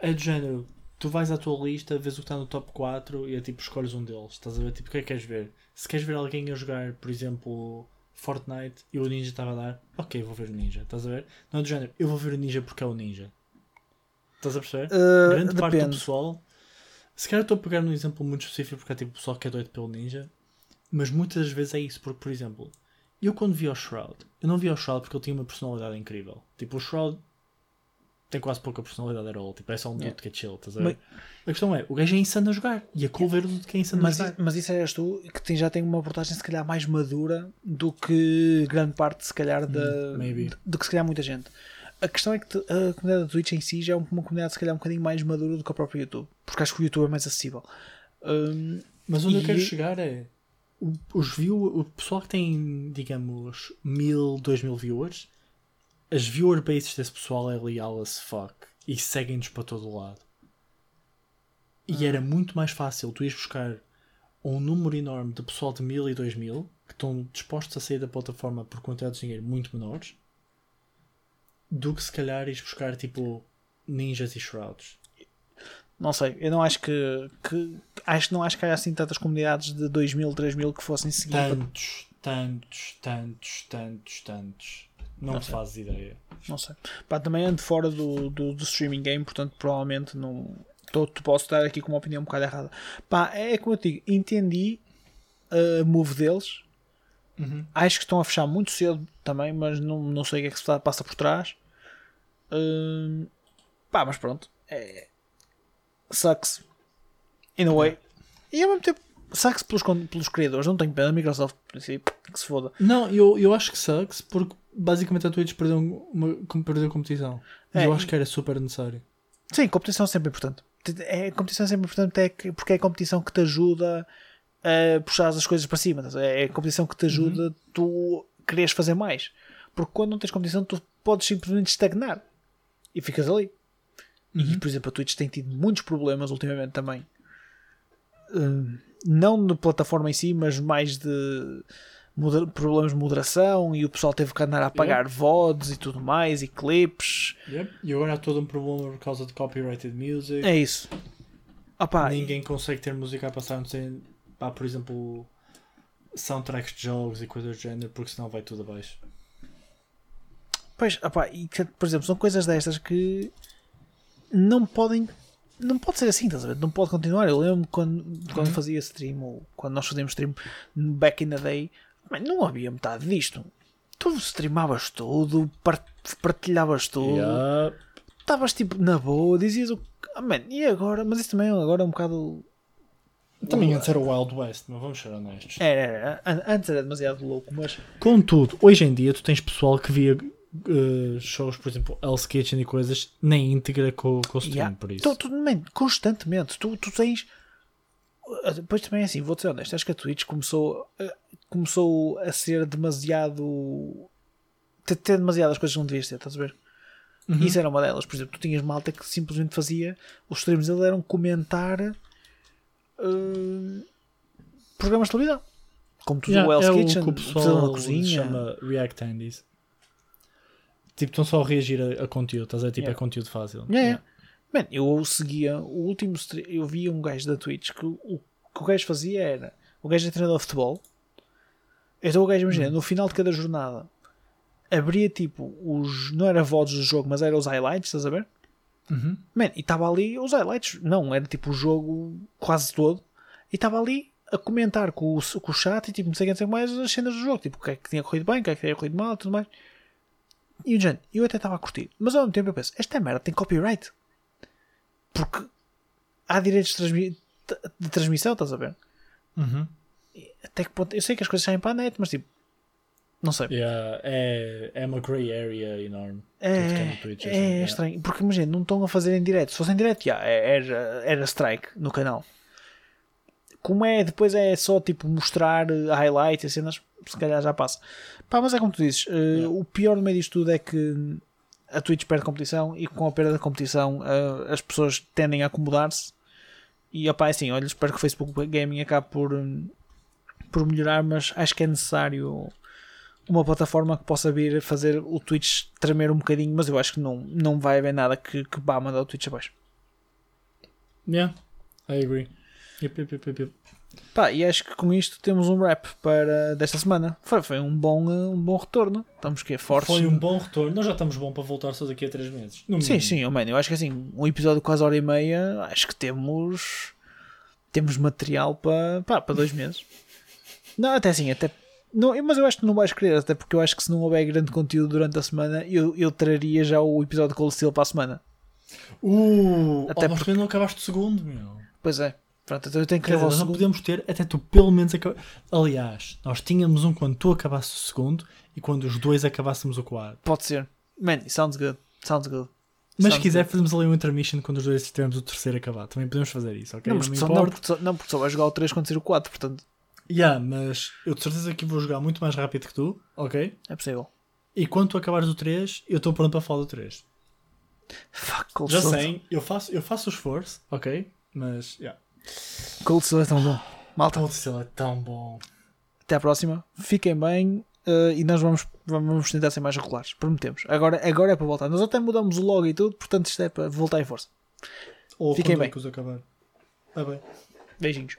É do género, tu vais à tua lista, vês o que está no top 4 e é tipo escolhes um deles. Estás a ver? Tipo, o que é que queres ver? Se queres ver alguém a jogar, por exemplo, Fortnite e o Ninja estava a dar, ok, vou ver o Ninja. Estás a ver? Não é do género, eu vou ver o Ninja porque é o Ninja. Estás a perceber? Uh, Grande parte do depende. pessoal. Se calhar estou a pegar num exemplo muito específico porque é tipo o pessoal que é doido pelo Ninja. Mas muitas vezes é isso, porque, por exemplo, eu quando vi o Shroud, eu não vi o Shroud porque ele tinha uma personalidade incrível. Tipo, o Shroud tem quase pouca personalidade at all. Tipo, é só um dude Yeah. que é chill, estás a ver? A questão é, o gajo é insano a jogar. E a cool ver o dude que é insano Mas, a jogar. mas isso eras tu que tem- já tem uma abordagem se calhar mais madura do que grande parte se calhar da, maybe. do que se calhar muita gente. A questão é que a comunidade da Twitch em si já é uma comunidade se calhar um bocadinho mais madura do que o próprio YouTube. Porque acho que o YouTube é mais acessível. Hum, Mas onde eu e- quero chegar é os view, o pessoal que tem, digamos, mil, dois mil viewers, as viewer bases desse pessoal é leal as fuck e seguem-nos para todo o lado. E era muito mais fácil tu ires buscar um número enorme de pessoal de mil e dois mil que estão dispostos a sair da plataforma por quantidades de dinheiro muito menores do que se calhar ires buscar tipo ninjas e shrouds. não sei, eu não acho que, que acho, não acho que há assim tantas comunidades de 2000, 3000 que fossem seguir. para- Tantos, tantos, tantos, tantos, tantos. Não te fazes ideia. Não sei. Pá, também ando fora do, do, do streaming game, portanto, provavelmente não. Tô, posso estar aqui com uma opinião um bocado errada. Pá, é como eu digo, entendi a move deles. Uhum. Acho que estão a fechar muito cedo também, mas não, não sei o que é que se passa por trás. Hum, pá, mas pronto. É... Sucks. In a way. E ao mesmo tempo, sucks pelos, pelos criadores. Não tenho pena da Microsoft, por princípio, que se foda. Não, eu, eu acho que sucks porque basicamente a Twitch perdeu, uma, perdeu a competição. E É, eu acho que era super necessário. Sim, competição é sempre importante. É, a competição é sempre importante é que- porque é a competição que te ajuda a puxar as coisas para cima. a? É a competição que te ajuda tu quereres fazer mais. Porque quando não tens competição, tu podes simplesmente estagnar e ficas ali. E, por exemplo, a Twitch tem tido muitos problemas ultimamente também. Uh, não na plataforma em si, mas mais de moder- problemas de moderação e o pessoal teve que andar a apagar VODs e tudo mais e clipes. E agora há todo um problema por causa de copyrighted music. É isso. Opa, Ninguém consegue ter música a passar, não sei, pá, por exemplo, soundtracks de jogos e coisas do género, porque senão vai tudo abaixo. Pois, opá, e por exemplo, são coisas destas que não podem. Não pode ser assim, estás a ver? Não pode continuar. Eu lembro quando, quando Uhum. fazia stream, ou quando nós fazíamos stream back in the day, man, não havia metade disto. Tu streamavas tudo, par- partilhavas tudo, Yeah. estavas tipo na boa, dizias o. Ah, man, e agora? Mas isso também agora é um bocado. Também antes era o Wild West, mas vamos ser honestos. Era, era, an- antes era demasiado louco, mas. Contudo, hoje em dia tu tens pessoal que via eh, shows, por exemplo, Hell's Kitchen e coisas na íntegra com, com o stream, Yeah. por isso. Tu, tu, man, constantemente. Tu, tu tens. Ah, Depois também é assim, vou-te ser honesto. Acho que a Twitch começou, ah, começou a ser demasiado. ter, demasiadas coisas que não devias ter, estás a ver? Uhum. Isso era uma delas. Por exemplo, tu tinhas malta que simplesmente fazia. Os streams dele eram comentar. ah, programas de televisão. Como tu Yeah, o Hell's é Kitchen, o que o pessoal na cozinha. chama React Andies. Tipo, estão só a reagir a, a conteúdo, estás a ver? Tipo, Yeah. é conteúdo fácil. Yeah, yeah. Man, eu seguia o último eu via um gajo da Twitch que o, que o gajo fazia era o gajo é treinador de futebol então o gajo imagina no final de cada jornada abria tipo os não era votos do jogo mas eram os highlights estás a ver Uhum. Man, e estava ali os highlights não era tipo o jogo quase todo e estava ali a comentar com o, com o chat e tipo não sei o que não sei o que mais as cenas do jogo tipo o que é que tinha corrido bem o que é que tinha corrido mal e tudo mais e o gente eu até estava a curtir mas ao mesmo tempo eu penso esta merda tem copyright porque há direitos de, transmi- de transmissão, estás a ver? Uhum. Até que ponto? Eu sei que as coisas saem para a net, mas tipo, não sei. Yeah, é, é uma grey area enorme. É É, Twitch, é, assim, yeah. estranho, porque imagina, não estão a fazer em direto. Se fosse em direto, já, é- era, era strike no canal. Como é, depois é só tipo mostrar highlights e cenas, se calhar já passa. Pá, mas é como tu dizes, eh, o pior no meio disto tudo é que a Twitch perde competição e com a perda da competição eh, as pessoas tendem a acomodar-se. E opá, é assim, olha, espero que o Facebook Gaming acabe por, por melhorar, mas acho que é necessário uma plataforma que possa vir fazer o Twitch tremer um bocadinho, mas eu acho que não, não vai haver nada que, que vá mandar o Twitch abaixo. Yeah, I agree. Yep, yep, yep, yep. Pá, e acho que com isto temos um wrap para desta semana. Foi, foi um, bom, um bom retorno. Estamos que é fortes. Foi um bom retorno. Nós já estamos bom para voltar só daqui a 3 meses. Sim, sim, oh, mano, eu acho que assim, um episódio quase hora e meia, acho que temos temos material para, pá, para dois meses. (laughs) Não, até assim, até não, mas eu acho que não vais querer, até porque eu acho que se não houver grande conteúdo durante a semana, eu, eu traria já o episódio de Cold Steel para a semana. Uh, Até oh, tu não acabaste o segundo, meu. Pois é. Pronto, então eu tenho que Quer dizer, o nós não segundo. podemos ter até tu pelo menos acabar. Aliás, nós tínhamos um quando tu acabasses o segundo e quando os dois acabássemos o quarto. Pode ser. Man, it sounds good. Sounds good. Mas se Sounds quiser, good. fazemos ali um intermission quando os dois tivermos o terceiro acabado. Também podemos fazer isso, ok? Não, porque me só, não, porque só, não, porque só vai jogar o 3 quando sair o 4, portanto Yeah, mas eu de certeza que vou jogar muito mais rápido que tu, ok? é possível. E quando tu acabares o 3, eu estou pronto para falar do 3. Fuck, Cold Já sei, eu faço, eu faço o esforço, ok? Mas, yeah. Cold Steel é tão bom. Malta, Cold Steel é tão bom. até à próxima. Fiquem bem eh, e nós vamos, vamos tentar ser mais regulares. Prometemos. Agora, agora é para voltar. Nós até mudamos o logo e tudo, portanto isto é para voltar em força. Ou Fiquem bem. acabar. Tá bem. Beijinhos.